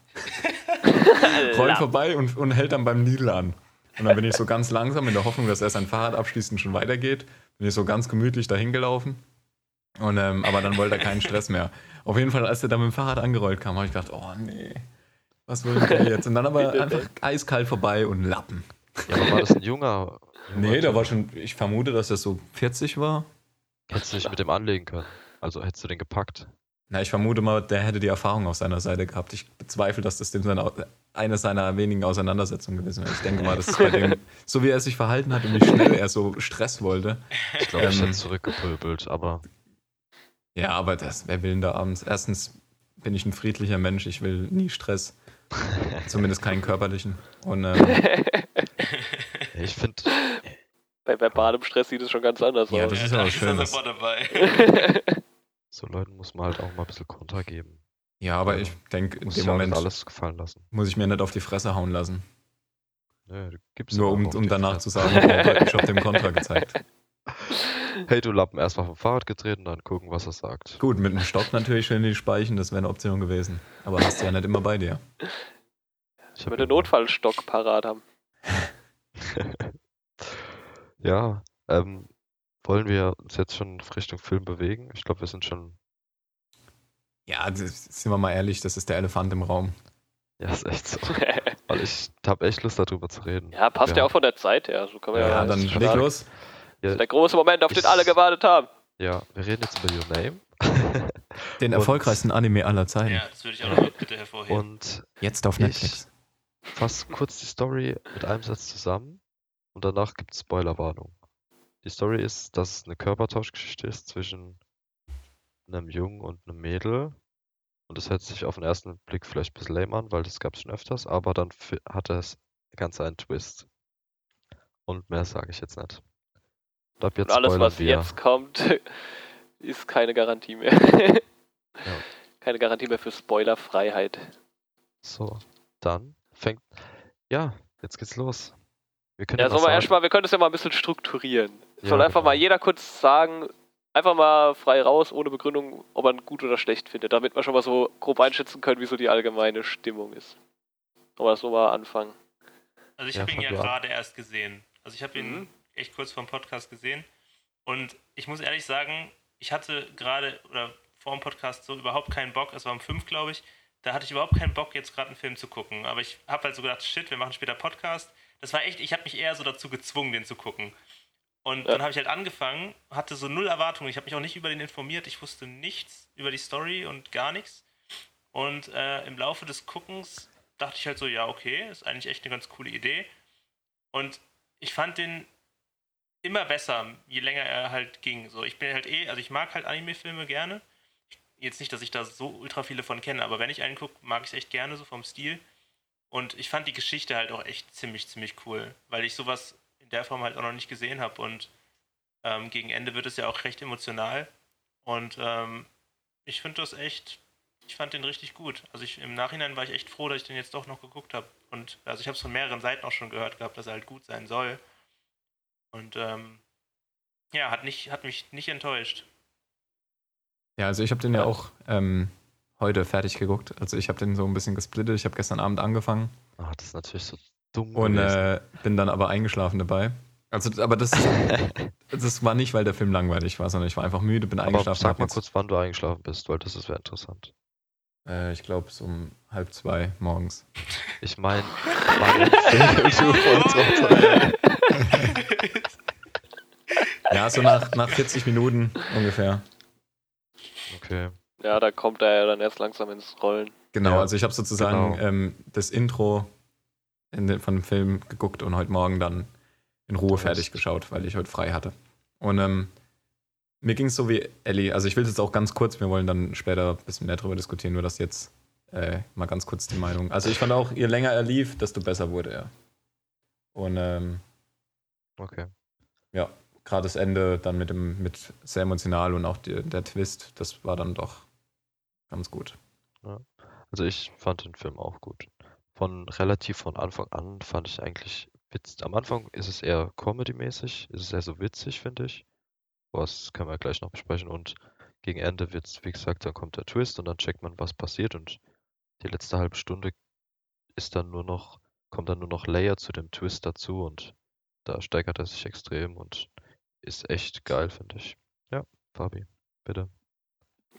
rollt vorbei und, und hält dann beim Lidl an. Und dann bin ich so ganz langsam in der Hoffnung, dass er sein Fahrrad abschließt und schon weitergeht. Bin ich so ganz gemütlich dahin gelaufen. Und, ähm, aber dann wollte er keinen Stress mehr. Auf jeden Fall, als er dann mit dem Fahrrad angerollt kam, habe ich gedacht, oh nee, was will der jetzt? Und dann aber einfach eiskalt vorbei und Lappen. Ja, aber war das ein junger? junger Nee, der war schon, ich vermute, dass er so 40 war. Hättest du dich mit dem anlegen können. Also hättest du den gepackt. Na, ich vermute mal, der hätte die Erfahrung auf seiner Seite gehabt. Ich bezweifle, dass das dem seine, eine seiner wenigen Auseinandersetzungen gewesen wäre. Ich denke mal, das ist bei dem, so wie er sich verhalten hat und wie schnell er so Stress wollte. Ich glaube, ich Ähm. hätte zurückgepöbelt, aber Ja, aber das, wer will denn da abends? Erstens bin ich ein friedlicher Mensch, ich will nie Stress. Zumindest keinen körperlichen. Und ähm, ich finde, Bei verbalem Stress sieht es schon ganz anders Ja, aus. das ist da aber ist schön, er dass- sofort dabei. so Leuten muss man halt auch mal ein bisschen Konter geben. ja, aber ich denke, in Muss dem Moment alles gefallen lassen. muss ich mir nicht auf die Fresse hauen lassen. Nö, du gibst Nur um, um danach Fresse. zu sagen, oh, hat mich auf dem Kontra gezeigt. Hey, du Lappen, erstmal vom Fahrrad getreten, dann gucken, was er sagt. Gut, mit einem Stock natürlich schön in die Speichen, das wäre eine Option gewesen. Aber hast du ja nicht immer bei dir. Ich Ich hab würde immer- Notfallstock parat haben. ja, ähm, wollen wir uns jetzt schon Richtung Film bewegen? Ich glaube, wir sind schon. Ja, das, sind wir mal ehrlich, das ist der Elefant im Raum. Ja, ist echt so. Weil ich habe echt Lust, darüber zu reden. ja, passt ja auch von der Zeit her. So kann man Ja, ja, Ja, das dann ist leg arg. los. Ja, Der große Moment, auf den Ich- alle gewartet haben. ja, wir reden jetzt über Your Name. Den erfolgreichsten Anime aller Zeiten. Ja, das würde ich auch noch bitte hervorheben. Und Jetzt auf Ich- Netflix. fasse kurz die Story mit einem Satz zusammen und danach gibt es Spoilerwarnung. Die Story ist, dass es eine Körpertauschgeschichte ist zwischen einem Jungen und einem Mädel. Und das hört sich auf den ersten Blick vielleicht ein bisschen lame an, weil das gab es schon öfters, aber dann hat das Ganze einen Twist. Und mehr sage ich jetzt nicht. Und ab jetzt Und alles, was wir. jetzt kommt, ist keine Garantie mehr. Keine Garantie mehr für Spoilerfreiheit. So, dann fängt. Ja, jetzt geht's los. Wir können Ja, sollen wir erstmal, wir können das ja mal ein bisschen strukturieren. Ja, Soll einfach genau. mal jeder kurz sagen, einfach mal frei raus, ohne Begründung, ob man gut oder schlecht findet, damit wir schon mal so grob einschätzen können, wie so die allgemeine Stimmung ist. Wollen wir so mal anfangen? Also ich Ja, habe ihn ja gerade erst gesehen. Also ich habe ihn Mhm. echt kurz vor dem Podcast gesehen. Und ich muss ehrlich sagen, ich hatte gerade oder vor dem Podcast so überhaupt keinen Bock. Es war um fünf, glaube ich. Da hatte ich überhaupt keinen Bock, jetzt gerade einen Film zu gucken. Aber ich habe halt so gedacht, shit, wir machen später Podcast. Das war echt, ich habe mich eher so dazu gezwungen, den zu gucken. Und Ja. dann habe ich halt angefangen, hatte so null Erwartungen. Ich habe mich auch nicht über den informiert. Ich wusste nichts über die Story und gar nichts. Und äh, im Laufe des Guckens dachte ich halt so, ja, okay, ist eigentlich echt eine ganz coole Idee. Und ich fand den immer besser, je länger er halt ging. So, ich bin halt eh, also ich mag halt Anime-Filme gerne. Jetzt nicht, dass ich da so ultra viele von kenne, aber wenn ich einen gucke, mag ich es echt gerne, so vom Stil. Und ich fand die Geschichte halt auch echt ziemlich, ziemlich cool, weil ich sowas in der Form halt auch noch nicht gesehen habe. Und ähm, gegen Ende wird es ja auch recht emotional. Und ähm, ich finde das echt, ich fand den richtig gut. Also ich, im Nachhinein war ich echt froh, dass ich den jetzt doch noch geguckt habe. Und also ich habe es von mehreren Seiten auch schon gehört gehabt, dass er halt gut sein soll. Und ähm, ja, hat, nicht, hat mich nicht enttäuscht. Ja, also ich habe den ja auch ähm, heute fertig geguckt. Also ich habe den so ein bisschen gesplittet. Ich habe gestern Abend angefangen Ah, das ist natürlich so dumm und äh, bin dann aber eingeschlafen dabei. Also, aber das, das war nicht, weil der Film langweilig war, sondern ich war einfach müde, bin Aber eingeschlafen. sag mal jetzt- kurz, wann du eingeschlafen bist, weil das ist- wäre interessant. Äh, ich glaube, so um halb zwei morgens. Ich meine? Ja, so nach, nach 40 Minuten ungefähr. Okay. Ja, da kommt er ja dann erst langsam ins Rollen. Genau, Ja, also ich habe sozusagen genau. ähm, das Intro in den, von dem Film geguckt und heute Morgen dann in Ruhe fertig geschaut, weil ich heute frei hatte. Und ähm, mir ging es so wie Ellie, also ich will es jetzt auch ganz kurz, wir wollen dann später ein bisschen mehr drüber diskutieren, nur das jetzt äh, mal ganz kurz die Meinung. Also ich fand auch, je länger er lief, desto besser wurde er. Und ähm, Okay. ja, gerade das Ende dann mit dem, mit sehr emotional und auch die, der Twist, das war dann doch ganz gut. Also ich fand den Film auch gut. Von relativ von Anfang an fand ich eigentlich witz. Am Anfang ist es eher Comedy-mäßig, ist es eher so witzig, finde ich. Was können wir gleich noch besprechen. Und gegen Ende wird es, wie gesagt, dann kommt der Twist und dann checkt man, was passiert. Und die letzte halbe Stunde ist dann nur noch, kommt dann nur noch Layer zu dem Twist dazu und da steigert er sich extrem und ist echt geil, finde ich. Ja, Fabi, bitte.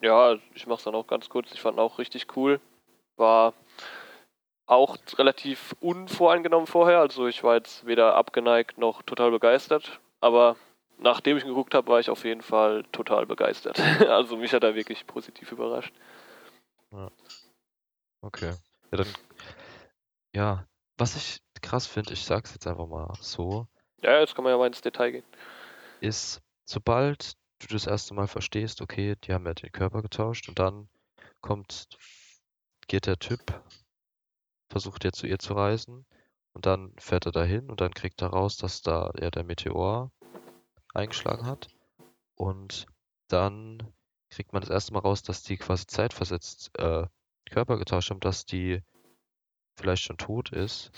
Ja, ich mach's dann auch ganz kurz. Ich fand auch richtig cool. War auch relativ unvoreingenommen vorher. Also ich war jetzt weder abgeneigt noch total begeistert. Aber nachdem ich ihn geguckt habe, war ich auf jeden Fall total begeistert. Also mich hat er wirklich positiv überrascht. Okay. Ja, dann, ja, was ich krass finde, ich sag's jetzt einfach mal so, Ja, jetzt kann man ja mal ins Detail gehen. ist, sobald du das erste Mal verstehst, okay, die haben ja den Körper getauscht und dann kommt, geht der Typ, versucht er zu ihr zu reisen und dann fährt er dahin und dann kriegt er raus, dass da ja der Meteor eingeschlagen hat und dann kriegt man das erste Mal raus, dass die quasi zeitversetzt äh, Körper getauscht haben, dass die vielleicht schon tot ist.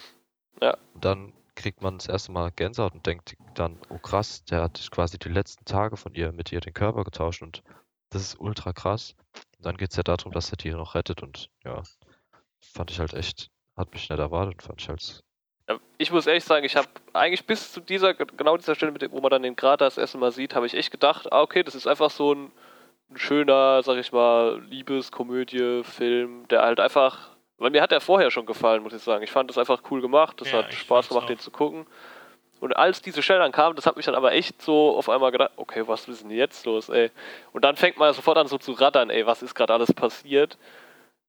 Ja. Und dann kriegt man das erste Mal Gänsehaut und denkt dann, oh krass, der hat quasi die letzten Tage von ihr mit ihr den Körper getauscht und das ist ultra krass. Und dann geht es ja darum, dass er die noch rettet und ja, fand ich halt echt, hat mich nicht erwartet, fand ich halt, Ja, Ich muss ehrlich sagen, ich habe eigentlich bis zu dieser, genau dieser Stelle, wo man dann den Krater das erste Mal sieht, habe ich echt gedacht, ah, okay, das ist einfach so ein, ein schöner, sag ich mal, Liebeskomödie, Film, der halt einfach, weil mir hat er vorher schon gefallen, muss ich sagen. Ich fand das einfach cool gemacht, das Ja, hat Spaß gemacht, auch. den zu gucken. Und als diese Stelle dann kam, das hat mich dann aber echt so auf einmal gedacht, okay, was ist denn jetzt los, ey? Und dann fängt man sofort an so zu rattern, ey, was ist gerade alles passiert?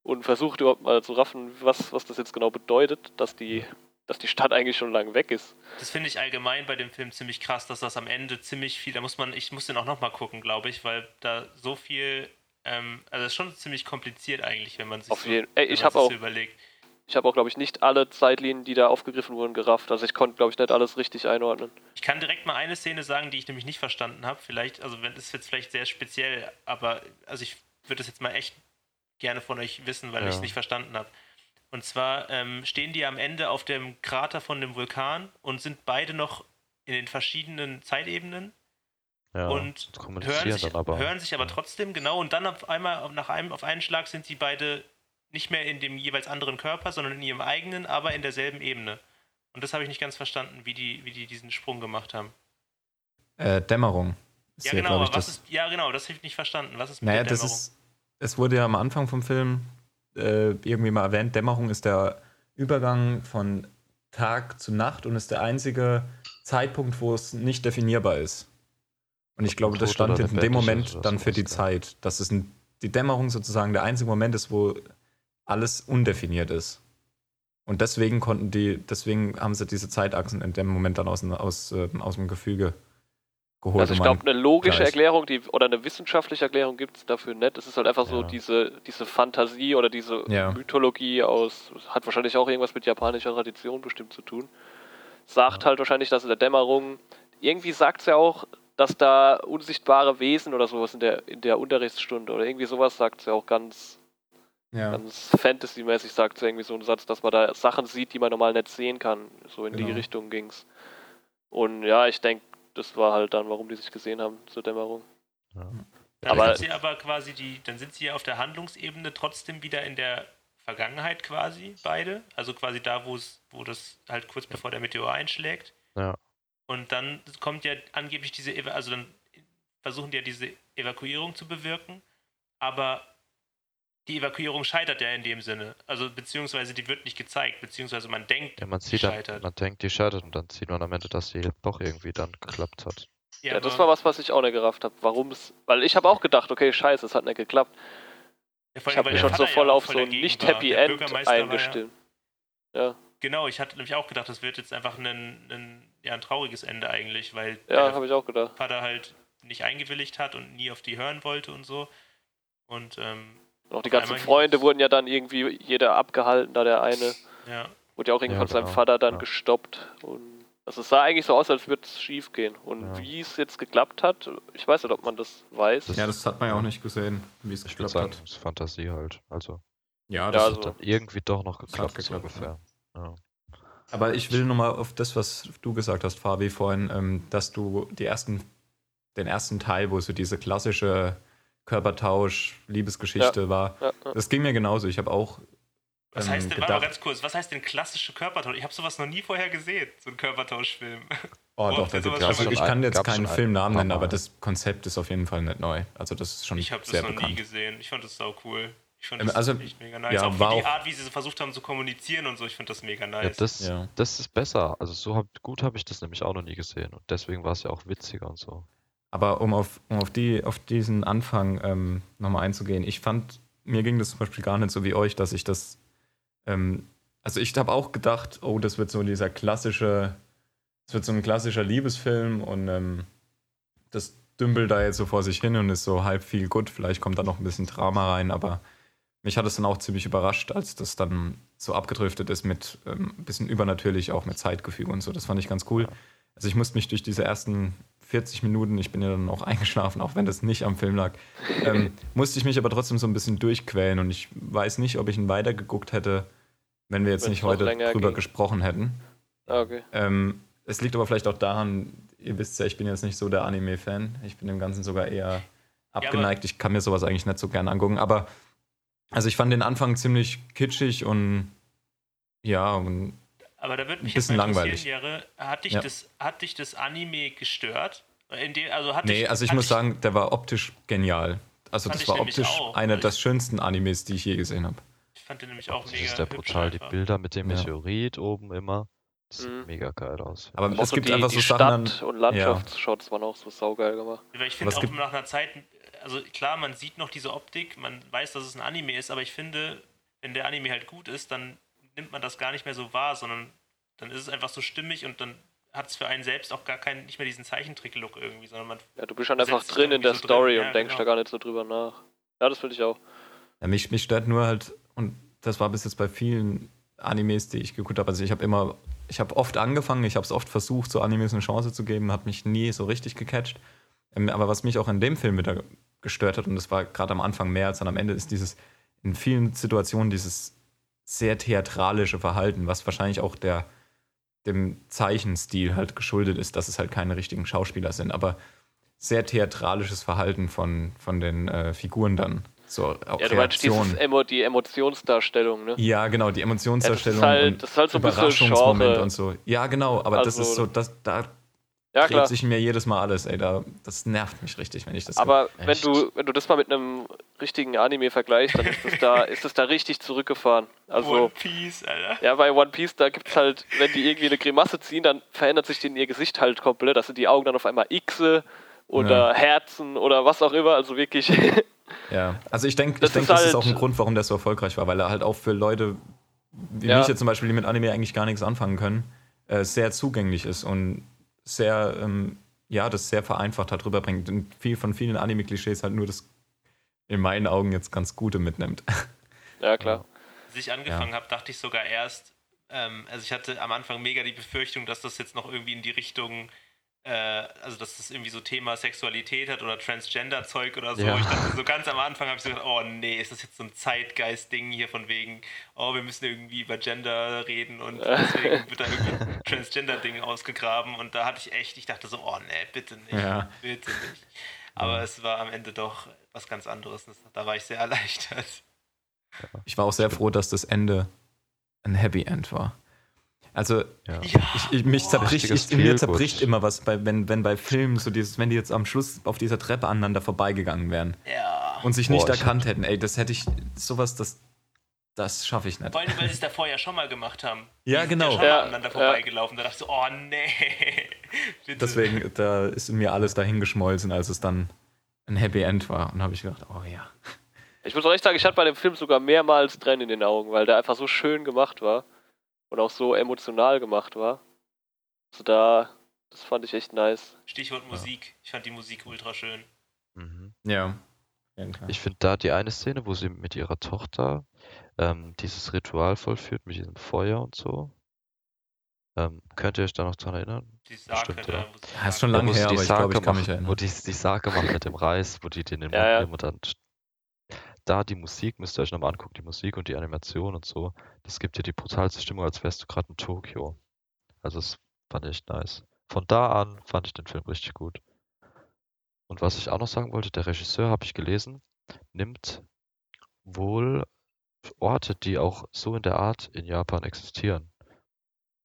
Und versucht überhaupt mal zu raffen, was, was das jetzt genau bedeutet, dass die, dass die Stadt eigentlich schon lange weg ist. Das finde ich allgemein bei dem Film ziemlich krass, dass das am Ende ziemlich viel, da muss man, ich muss den auch nochmal gucken, glaube ich, weil da so viel, ähm, also das ist schon ziemlich kompliziert eigentlich, wenn man sich Auf so, jeden Ey, wenn ich sich auch, so überlegt. ich habe auch, glaube ich, nicht alle Zeitlinien, die da aufgegriffen wurden, gerafft. Also ich konnte, glaube ich, nicht alles richtig einordnen. Ich kann direkt mal eine Szene sagen, die ich nämlich nicht verstanden habe. Vielleicht, also wenn das ist jetzt vielleicht sehr speziell, aber also ich würde das jetzt mal echt gerne von euch wissen, weil Ja. ich es nicht verstanden habe. Und zwar ähm, stehen die am Ende auf dem Krater von dem Vulkan und sind beide noch in den verschiedenen Zeitebenen ja, und hören sich, dann aber. hören sich aber trotzdem genau und dann auf einmal nach einem auf einen Schlag sind sie beide nicht mehr in dem jeweils anderen Körper, sondern in ihrem eigenen, aber in derselben Ebene. Und das habe ich nicht ganz verstanden, wie die, wie die diesen Sprung gemacht haben. Äh, Dämmerung. Ist Ja, genau, aber was das, ist, ja, genau, das habe ich nicht verstanden. Was ist mit Naja, der das Dämmerung? ist. Es wurde ja am Anfang vom Film äh, irgendwie mal erwähnt, Dämmerung ist der Übergang von Tag zu Nacht und ist der einzige Zeitpunkt, wo es nicht definierbar ist. Und ich glaube, das stand in dem Moment dann für die. Zeit, dass es ein, die Dämmerung sozusagen der einzige Moment ist, wo alles undefiniert ist. Und deswegen konnten die, deswegen haben sie diese Zeitachsen in dem Moment dann aus, aus, äh, aus dem Gefüge geholt. Also ich glaube, eine logische gleich. Erklärung die, oder eine wissenschaftliche Erklärung gibt es dafür nicht. Es ist halt einfach so Ja. diese, diese Fantasie oder diese Ja. Mythologie aus, hat wahrscheinlich auch irgendwas mit japanischer Tradition bestimmt zu tun. Sagt halt wahrscheinlich, dass in der Dämmerung, irgendwie sagt es ja auch, dass da unsichtbare Wesen oder sowas in der, in der Unterrichtsstunde oder irgendwie sowas sagt sie auch ganz, Ja. ganz Fantasy-mäßig sagt sie irgendwie so einen Satz, dass man da Sachen sieht, die man normal nicht sehen kann. So in die Genau. Richtung ging's. Und ja, ich denke, das war halt dann, warum die sich gesehen haben zur Dämmerung. Dann Aber- sind sie aber quasi die, dann sind sie ja auf der Handlungsebene trotzdem wieder in der Vergangenheit quasi, beide. Also quasi da, wo es, wo das halt kurz bevor der Meteor einschlägt. Ja. Und dann kommt ja angeblich diese, also dann versuchen die ja diese Evakuierung zu bewirken, aber die Evakuierung scheitert ja in dem Sinne. Also beziehungsweise die wird nicht gezeigt, beziehungsweise man denkt, Ja, man die sieht dann, scheitert. man denkt, die scheitert und dann sieht man am Ende, dass sie doch irgendwie dann geklappt hat. Ja, das aber- war was, was ich auch nicht gerafft habe. Warum es. Weil ich habe auch gedacht, okay, scheiße, es hat nicht geklappt. Ja, Ich habe mich schon so voll ja auf so ein nicht. Happy End ja- eingestimmt. Ja, Genau, ich hatte nämlich auch gedacht, das wird jetzt einfach ein, ein, ja, ein trauriges Ende eigentlich, weil ja, der ich auch gedacht. Vater halt nicht eingewilligt hat und nie auf die hören wollte und so. Und ähm, Und auch die ganzen einmal Freunde wurden ja dann irgendwie jeder abgehalten, da der eine ja, wurde ja auch irgendwie Ja, von seinem genau. Vater dann Ja. gestoppt. Und also es sah eigentlich so aus, als würde es schief gehen. Und Ja. wie es jetzt geklappt hat, ich weiß nicht, ob man das weiß. Das- ja, das hat man ja auch nicht gesehen, wie es geklappt sagen, hat. das ist Fantasie halt. Also, Ja, das also- hat dann irgendwie doch noch hat geklappt, so geklappt, ungefähr. Ja. Aber ich will nochmal auf das, was du gesagt hast, Fabi, vorhin, ähm, dass du die ersten, den ersten Teil, wo so diese klassische Körpertausch-Liebesgeschichte war, ja, ja. das ging mir genauso. Ich habe auch was ähm, heißt denn, warte mal gedacht, ganz kurz, was heißt denn klassische Körpertausch? Ich habe sowas noch nie vorher gesehen, so ein Körpertauschfilm. oh Wo doch, da gibt's, schon ich kann jetzt keinen Filmnamen nennen, aber das Konzept ist auf jeden Fall nicht neu. Also das ist schon Ich habe das sehr noch nie bekannt. gesehen. Ich fand das sau cool. Ich fand Ähm, das also, echt mega nice. ja, auch wie war die Art, wie sie versucht haben zu kommunizieren und so, ich finde das mega Ja, nice. das, Ja. das ist besser. Also so hab, gut habe ich das nämlich auch noch nie gesehen. Und deswegen war es ja auch witziger und so. Aber um auf, um auf, die, auf diesen Anfang ähm, nochmal einzugehen, ich fand, mir ging das zum Beispiel gar nicht so wie euch, dass ich das, ähm, also ich habe auch gedacht, oh, das wird so dieser klassische, das wird so ein klassischer Liebesfilm und ähm, das dümpelt da jetzt so vor sich hin und ist so halb viel gut, vielleicht kommt da noch ein bisschen Drama rein, aber mich hat es dann auch ziemlich überrascht, als das dann so abgedriftet ist mit ähm, ein bisschen übernatürlich, auch mit Zeitgefüge und so. Das fand ich ganz cool. Also ich musste mich durch diese ersten 40 Minuten, ich bin ja dann auch eingeschlafen, auch wenn das nicht am Film lag, ähm, musste ich mich aber trotzdem so ein bisschen durchquälen und ich weiß nicht, ob ich ihn weitergeguckt hätte, wenn wir jetzt Wenn's nicht heute drüber ging. gesprochen hätten. Ah, okay. Ähm, es liegt aber vielleicht auch daran, ihr wisst ja, ich bin jetzt nicht so der Anime-Fan. Ich bin dem Ganzen sogar eher abgeneigt. ich kann mir sowas eigentlich nicht so gern angucken. Aber also ich fand den Anfang ziemlich kitschig und ja, und Aber da würde mich Ein bisschen jetzt mal langweilig. interessieren, Jere, hat dich, Ja. das, hat dich das Anime gestört? In dem, also hat nee, dich, also ich hat muss dich, sagen, der war optisch genial. Also das ich war optisch auch. einer Ich- der schönsten Animes, die ich je gesehen habe. Ich fand den nämlich auch Das mega ist der brutal. Die einfach. Bilder mit dem Ja. Meteorit oben immer. Das sieht Mhm. mega geil aus. Aber es gibt die, einfach die so Sachen Stadt- dann. und Landschaftsshots waren auch so saugeil gemacht. Weil ich Aber finde auch gibt- nach einer Zeit, also klar, man sieht noch diese Optik, man weiß, dass es ein Anime ist, aber ich finde, wenn der Anime halt gut ist, dann nimmt man das gar nicht mehr so wahr, sondern dann ist es einfach so stimmig und dann hat es für einen selbst auch gar keinen, nicht mehr diesen Zeichentrick-Look irgendwie, sondern man Ja, du bist dann einfach drin in der so drin, Story ja, und denkst genau. da gar nicht so drüber nach. Ja, das finde ich auch. Ja, mich, mich stört nur halt, und das war bis jetzt bei vielen Animes, die ich geguckt habe. Also ich habe immer, ich habe oft angefangen, ich habe es oft versucht, so Animes eine Chance zu geben, hat mich nie so richtig gecatcht. Ähm, aber was mich auch in dem Film wieder gestört hat, und das war gerade am Anfang mehr als dann am Ende, ist dieses, in vielen Situationen dieses sehr theatralische Verhalten, was wahrscheinlich auch der, dem Zeichenstil halt geschuldet ist, dass es halt keine richtigen Schauspieler sind, aber sehr theatralisches Verhalten von, von den äh, Figuren dann. So, Ja, du meinst dieses Reaktionen. Emo die Emotionsdarstellung, ne? Ja, genau, die Emotionsdarstellung Ja, das ist halt- das ist halt so ein bisschen Genre. und so. Ja, genau, aber das Also- ist so, das, da Ja, dreht klar. sich mir jedes Mal alles, ey, da, das nervt mich richtig, wenn ich das Aber wenn Echt? du, wenn du das mal mit einem richtigen Anime vergleichst, dann ist das da, ist das da richtig zurückgefahren. Also, One Piece, Alter. ja, bei One Piece, da gibt's halt, wenn die irgendwie eine Grimasse ziehen, dann verändert sich denen ihr Gesicht halt komplett. Das sind die Augen dann auf einmal Xe oder Herzen oder was auch immer. Also wirklich, Ja, also ich denke, Das ich denk, ist das ist halt- auch ein Grund, warum der so erfolgreich war, weil er halt auch für Leute wie Ja. mich jetzt zum Beispiel, die mit Anime eigentlich gar nichts anfangen können, äh, sehr zugänglich ist und sehr, ähm, ja, das sehr vereinfacht hat rüberbringt. Und viel von vielen Anime-Klischees halt nur das in meinen Augen jetzt ganz Gute mitnimmt. ja klar. Als ich angefangen habe, dachte ich sogar erst, ähm, also ich hatte am Anfang mega die Befürchtung, dass das jetzt noch irgendwie in die Richtung äh, also dass das irgendwie so Thema Sexualität hat oder Transgender-Zeug oder so. Ja. Ich dachte so ganz am Anfang habe ich so gedacht, oh nee, ist das jetzt so ein Zeitgeist-Ding hier von wegen, oh, wir müssen irgendwie über Gender reden und deswegen wird da irgendwie ein Transgender-Ding ausgegraben und da hatte ich echt, ich dachte so, oh nee, bitte nicht, Ja. bitte nicht. Aber es war am Ende doch was ganz anderes. Da war ich sehr erleichtert. Ich war auch sehr froh, dass das Ende ein Happy End war. Also, Ja. Ich, ich, mich zerbricht, ich, mir Feelgood. zerbricht immer was, bei, wenn, wenn bei Filmen so dieses, wenn die jetzt am Schluss auf dieser Treppe aneinander vorbeigegangen wären ja. und sich Boah, nicht ich erkannt hätten, ey, das hätte ich, sowas, das, das schaffe ich nicht. Vor allem, weil sie es davor ja schon mal gemacht haben. Ja, Die sind genau. Ja schon Ja, mal aneinander ja. vorbeigelaufen. Da dachte ich so, oh nee. Deswegen, da ist mir alles dahingeschmolzen, als es dann ein Happy End war. Und habe ich gedacht, oh ja. Ich muss auch echt sagen, ich hatte bei dem Film sogar mehrmals Tränen in den Augen, weil der einfach so schön gemacht war und auch so emotional gemacht war. Also da, das fand ich echt nice. Stichwort Musik. Ich fand die Musik ultra schön. Mhm. Ja. Ich finde da die eine Szene, wo sie mit ihrer Tochter ähm, dieses Ritual vollführt, mit diesem Feuer und so. Ähm, könnt ihr euch da noch dran erinnern? Die Sake, Bestimmt, da, ja. Ja, ist schon Ja, lange her, die aber ich glaube, ich kann mich erinnern. Wo die, die Sake machen mit dem Reis, wo die den in den Ja, Mund ja. nehmen und dann. Da die Musik, müsst ihr euch nochmal angucken, die Musik und die Animation und so. Das gibt dir die brutalste Stimmung, als wärst du gerade in Tokio. Also, das fand ich echt nice. Von da an fand ich den Film richtig gut. Und was ich auch noch sagen wollte, der Regisseur, habe ich gelesen, nimmt wohl Orte, die auch so in der Art in Japan existieren.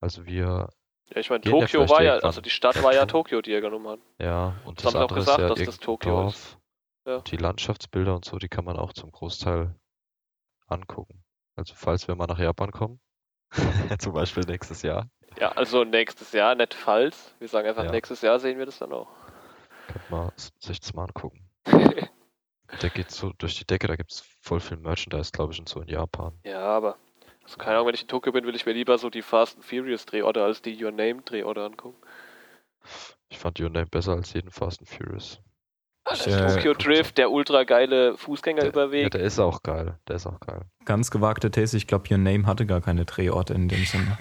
Also wir, Ja, ich meine, ja Tokio vielleicht war ja, also die Stadt war ja Tokio, die er genommen hat. ja, und Das das haben sie auch gesagt, ist ja dass das Tokio Dorf. Ja. Die Landschaftsbilder und so, die kann man auch zum Großteil angucken. Also falls wir mal nach Japan kommen, zum Beispiel nächstes Jahr, Ja, also nächstes Jahr, nicht falls. Wir sagen einfach, Ja. nächstes Jahr sehen wir das dann auch. könnte man s- sich das mal angucken. Der geht so durch die Decke, da gibt es voll viel Merchandise, glaube ich, und so in Japan. Ja, aber, also keine Ahnung, wenn ich in Tokio bin, will ich mir lieber so die Fast and Furious Drehorte als die Your Name Drehorte angucken. Ich fand Your Name besser als jeden Fast and Furious. Ich, Der äh, Tokyo Drift, der ultra geile Der, ja, Fußgängerüberweg. der ist auch geil. Der ist auch geil. Ganz gewagte These, ich glaube, Your Name hatte gar keine Drehorte in dem Sinne.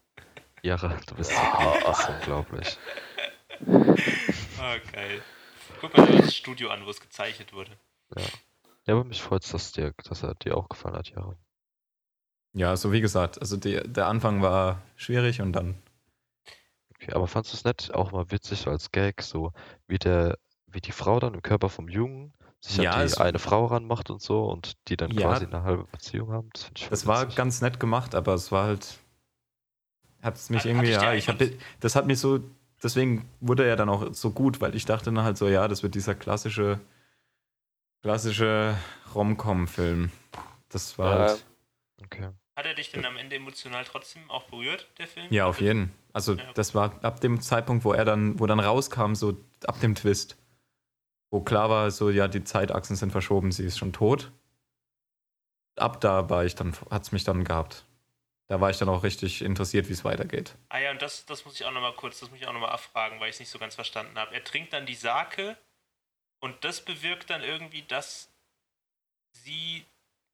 Jara, du bist ist unglaublich. Ah, geil. Guck mal das Studio an, wo es gezeichnet wurde. Ja, aber mich freut es, dass, dir- dass er dir auch gefallen hat, Jara. Ja, so wie gesagt, also die, der Anfang war schwierig und dann. Okay, aber fandst du es nicht auch mal witzig so als Gag, so wie der, wie die Frau dann im Körper vom Jungen sich Ja, an die eine Frau ranmacht und so und die dann Ja. quasi eine halbe Beziehung haben? Das, Das war ganz nett gemacht, aber es war halt. Hat es mich Hat- irgendwie, hat ja, ich habe. Das hat mich so. Deswegen wurde er dann auch so gut, weil ich dachte dann halt so, ja, das wird dieser klassische. klassische Rom-Com-Film. Das war Ja. halt. Okay. Hat er dich denn am Ende emotional trotzdem auch berührt, der Film? Ja, auf jeden. Also Ja. das war ab dem Zeitpunkt, wo er dann, wo dann rauskam, so ab dem Twist, wo klar war, so ja, die Zeitachsen sind verschoben, sie ist schon tot. Ab da war ich dann, hat's mich dann gehabt. Da war ich dann auch richtig interessiert, wie es weitergeht. Ah ja, und das, das muss ich auch nochmal kurz, das muss ich auch nochmal abfragen, weil ich es nicht so ganz verstanden habe. Er trinkt dann die Sake und das bewirkt dann irgendwie, dass sie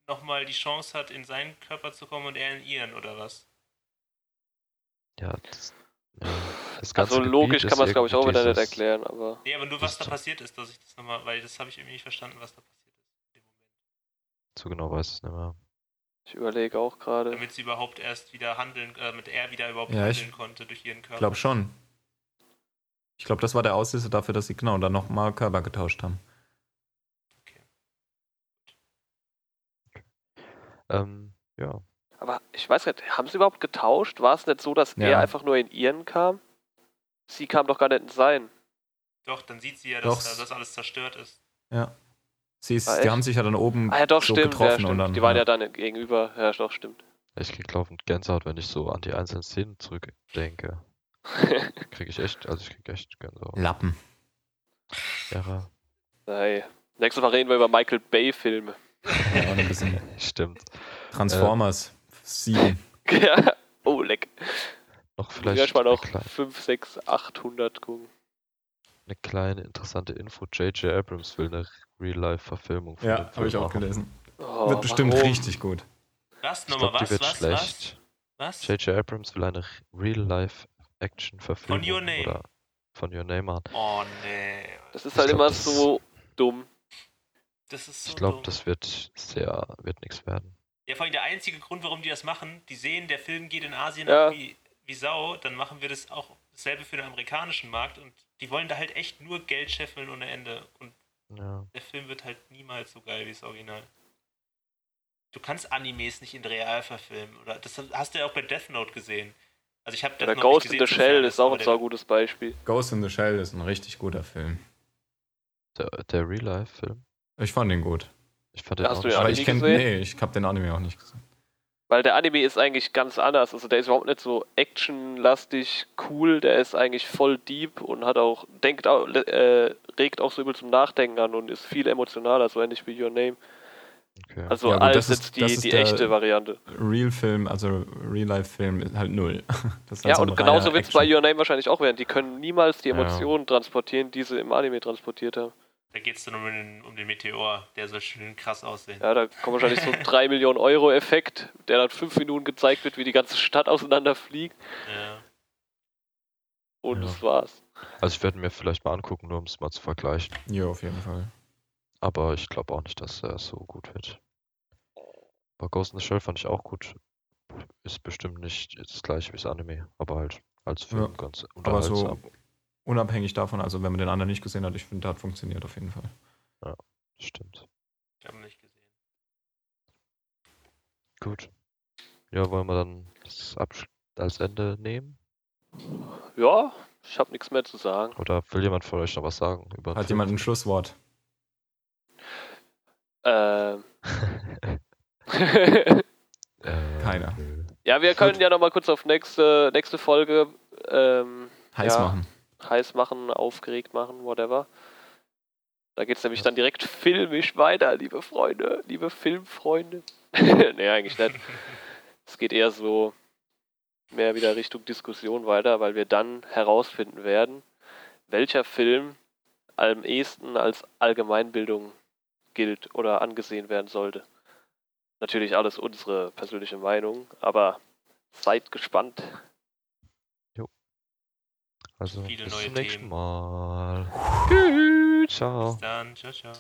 nochmal die Chance hat, in seinen Körper zu kommen und er in ihren, oder was? Ja, das, ja, das ganze Also logisch Gebiet kann man es, glaube ich, auch wieder nicht erklären, aber. Nee, aber nur was da passiert ist, dass ich das nochmal, weil das habe ich irgendwie nicht verstanden, was da passiert ist in dem Moment. So genau weiß ich es nicht mehr. Ich überlege auch gerade. Damit sie überhaupt erst wieder handeln, äh, damit er wieder überhaupt Ja, ich handeln konnte durch ihren Körper. Ich glaube schon. Ich glaube, das war der Auslöser dafür, dass sie genau dann nochmal Körper getauscht haben. Ähm, ja. Aber ich weiß nicht, haben sie überhaupt getauscht? War es nicht so, dass Ja. er einfach nur in ihren kam? Sie kam doch gar nicht in sein. Doch, dann sieht sie ja, Doch. dass da das alles zerstört ist. Ja. Sie ist, Ah, die haben sich ja dann oben Ah ja, doch, so stimmt. getroffen Ja, stimmt. und dann. die waren ja. ja. dann gegenüber. Ja, doch, stimmt. Ich krieg laufend Gänsehaut, wenn ich so an die einzelnen Szenen zurückdenke. Krieg ich echt, also ich krieg echt Gänsehaut. Lappen. Jara. Nein. Nächstes Mal reden wir über Michael Bay-Filme. Ja, und ein bisschen Stimmt. Transformers 7. ja. Oh, leck. Noch Vielleicht vielleicht ich mal klei- 5, 6, 800 gucken. eine kleine interessante Info. J.J. Abrams will eine Real-Life-Verfilmung von Ja, habe Film ich auch machen. gelesen. Oh, Wird bestimmt warum? richtig gut. Was? Nochmal was? die wird Was? schlecht. Was? J.J. Abrams will eine Real-Life-Action-Verfilmung. Von Your Name. Oder von Your Name machen. Oh nee. Das ist Ich halt glaub, immer so dumm. Das ist so Ich glaube, das wird sehr, wird nichts werden. Ja, vor allem der einzige Grund, warum die das machen, die sehen, der Film geht in Asien Ja. ab wie, Sau, dann machen wir das auch dasselbe für den amerikanischen Markt und die wollen da halt echt nur Geld scheffeln ohne Ende. Und Ja. der Film wird halt niemals so geil wie das Original. Du kannst Animes nicht in real verfilmen. Oder das hast du ja auch bei Death Note gesehen. Also ich habe Oder Ghost in the Shell ist auch ein saugutes Beispiel. Ghost in the Shell ist ein richtig guter Film. Der, der Real-Life-Film. Ich fand den gut. Ich fand den Hast auch du nicht den Aber Anime ich kenn, gesehen? nee, ich habe den Anime auch nicht gesehen. Weil der Anime ist eigentlich ganz anders. Also der ist überhaupt nicht so actionlastig, cool. Der ist eigentlich voll deep und hat auch, denkt auch, äh, regt auch so übel zum Nachdenken an und ist viel emotionaler, so ähnlich wie Your Name. Okay. Also Ja, als ist- jetzt die, die echte Variante. Real-Film, also Real-Life-Film ist halt null. Ja, so und genauso wird es bei. Your Name wahrscheinlich auch werden. Die können niemals die Ja. Emotionen transportieren, die sie im Anime transportiert haben. Da geht es dann um den, um den Meteor, der soll schön krass aussehen. Ja, da kommt wahrscheinlich so ein 3 Millionen Euro Effekt, der dann fünf Minuten gezeigt wird, wie die ganze Stadt auseinanderfliegt. Ja. Und Ja. das war's. Also ich werde mir vielleicht mal angucken, nur um es mal zu vergleichen. Ja, auf jeden Fall. Aber ich glaube auch nicht, dass er so gut wird. Aber Ghost in the Shell fand ich auch gut. Ist bestimmt nicht das gleiche wie das Anime, aber halt als Film Ja. ganz Aber so unterhaltsam. Unabhängig davon, also wenn man den anderen nicht gesehen hat, ich finde, der hat funktioniert auf jeden Fall. Stimmt. Ich habe ihn nicht gesehen. Gut. Ja, wollen wir dann das Absch als Ende nehmen? Ja, ich habe nichts mehr zu sagen. Oder will jemand von euch noch was sagen? Über Hat jemand ein Schlusswort? Ähm. Äh, Keiner. ja, wir können ja noch mal kurz auf nächste, nächste Folge ähm, Heiß Ja. machen. Heiß machen, aufgeregt machen, whatever. Da geht's nämlich dann direkt filmisch weiter, liebe Freunde, liebe Filmfreunde. nee, eigentlich nicht. Es geht eher so mehr wieder Richtung Diskussion weiter, weil wir dann herausfinden werden, welcher Film am ehesten als Allgemeinbildung gilt oder angesehen werden sollte. Natürlich alles unsere persönliche Meinung, aber seid gespannt. Also Viele bis neue zum nächsten Themen. Mal. Tschüss. Ciao. Bis dann. Ciao, ciao.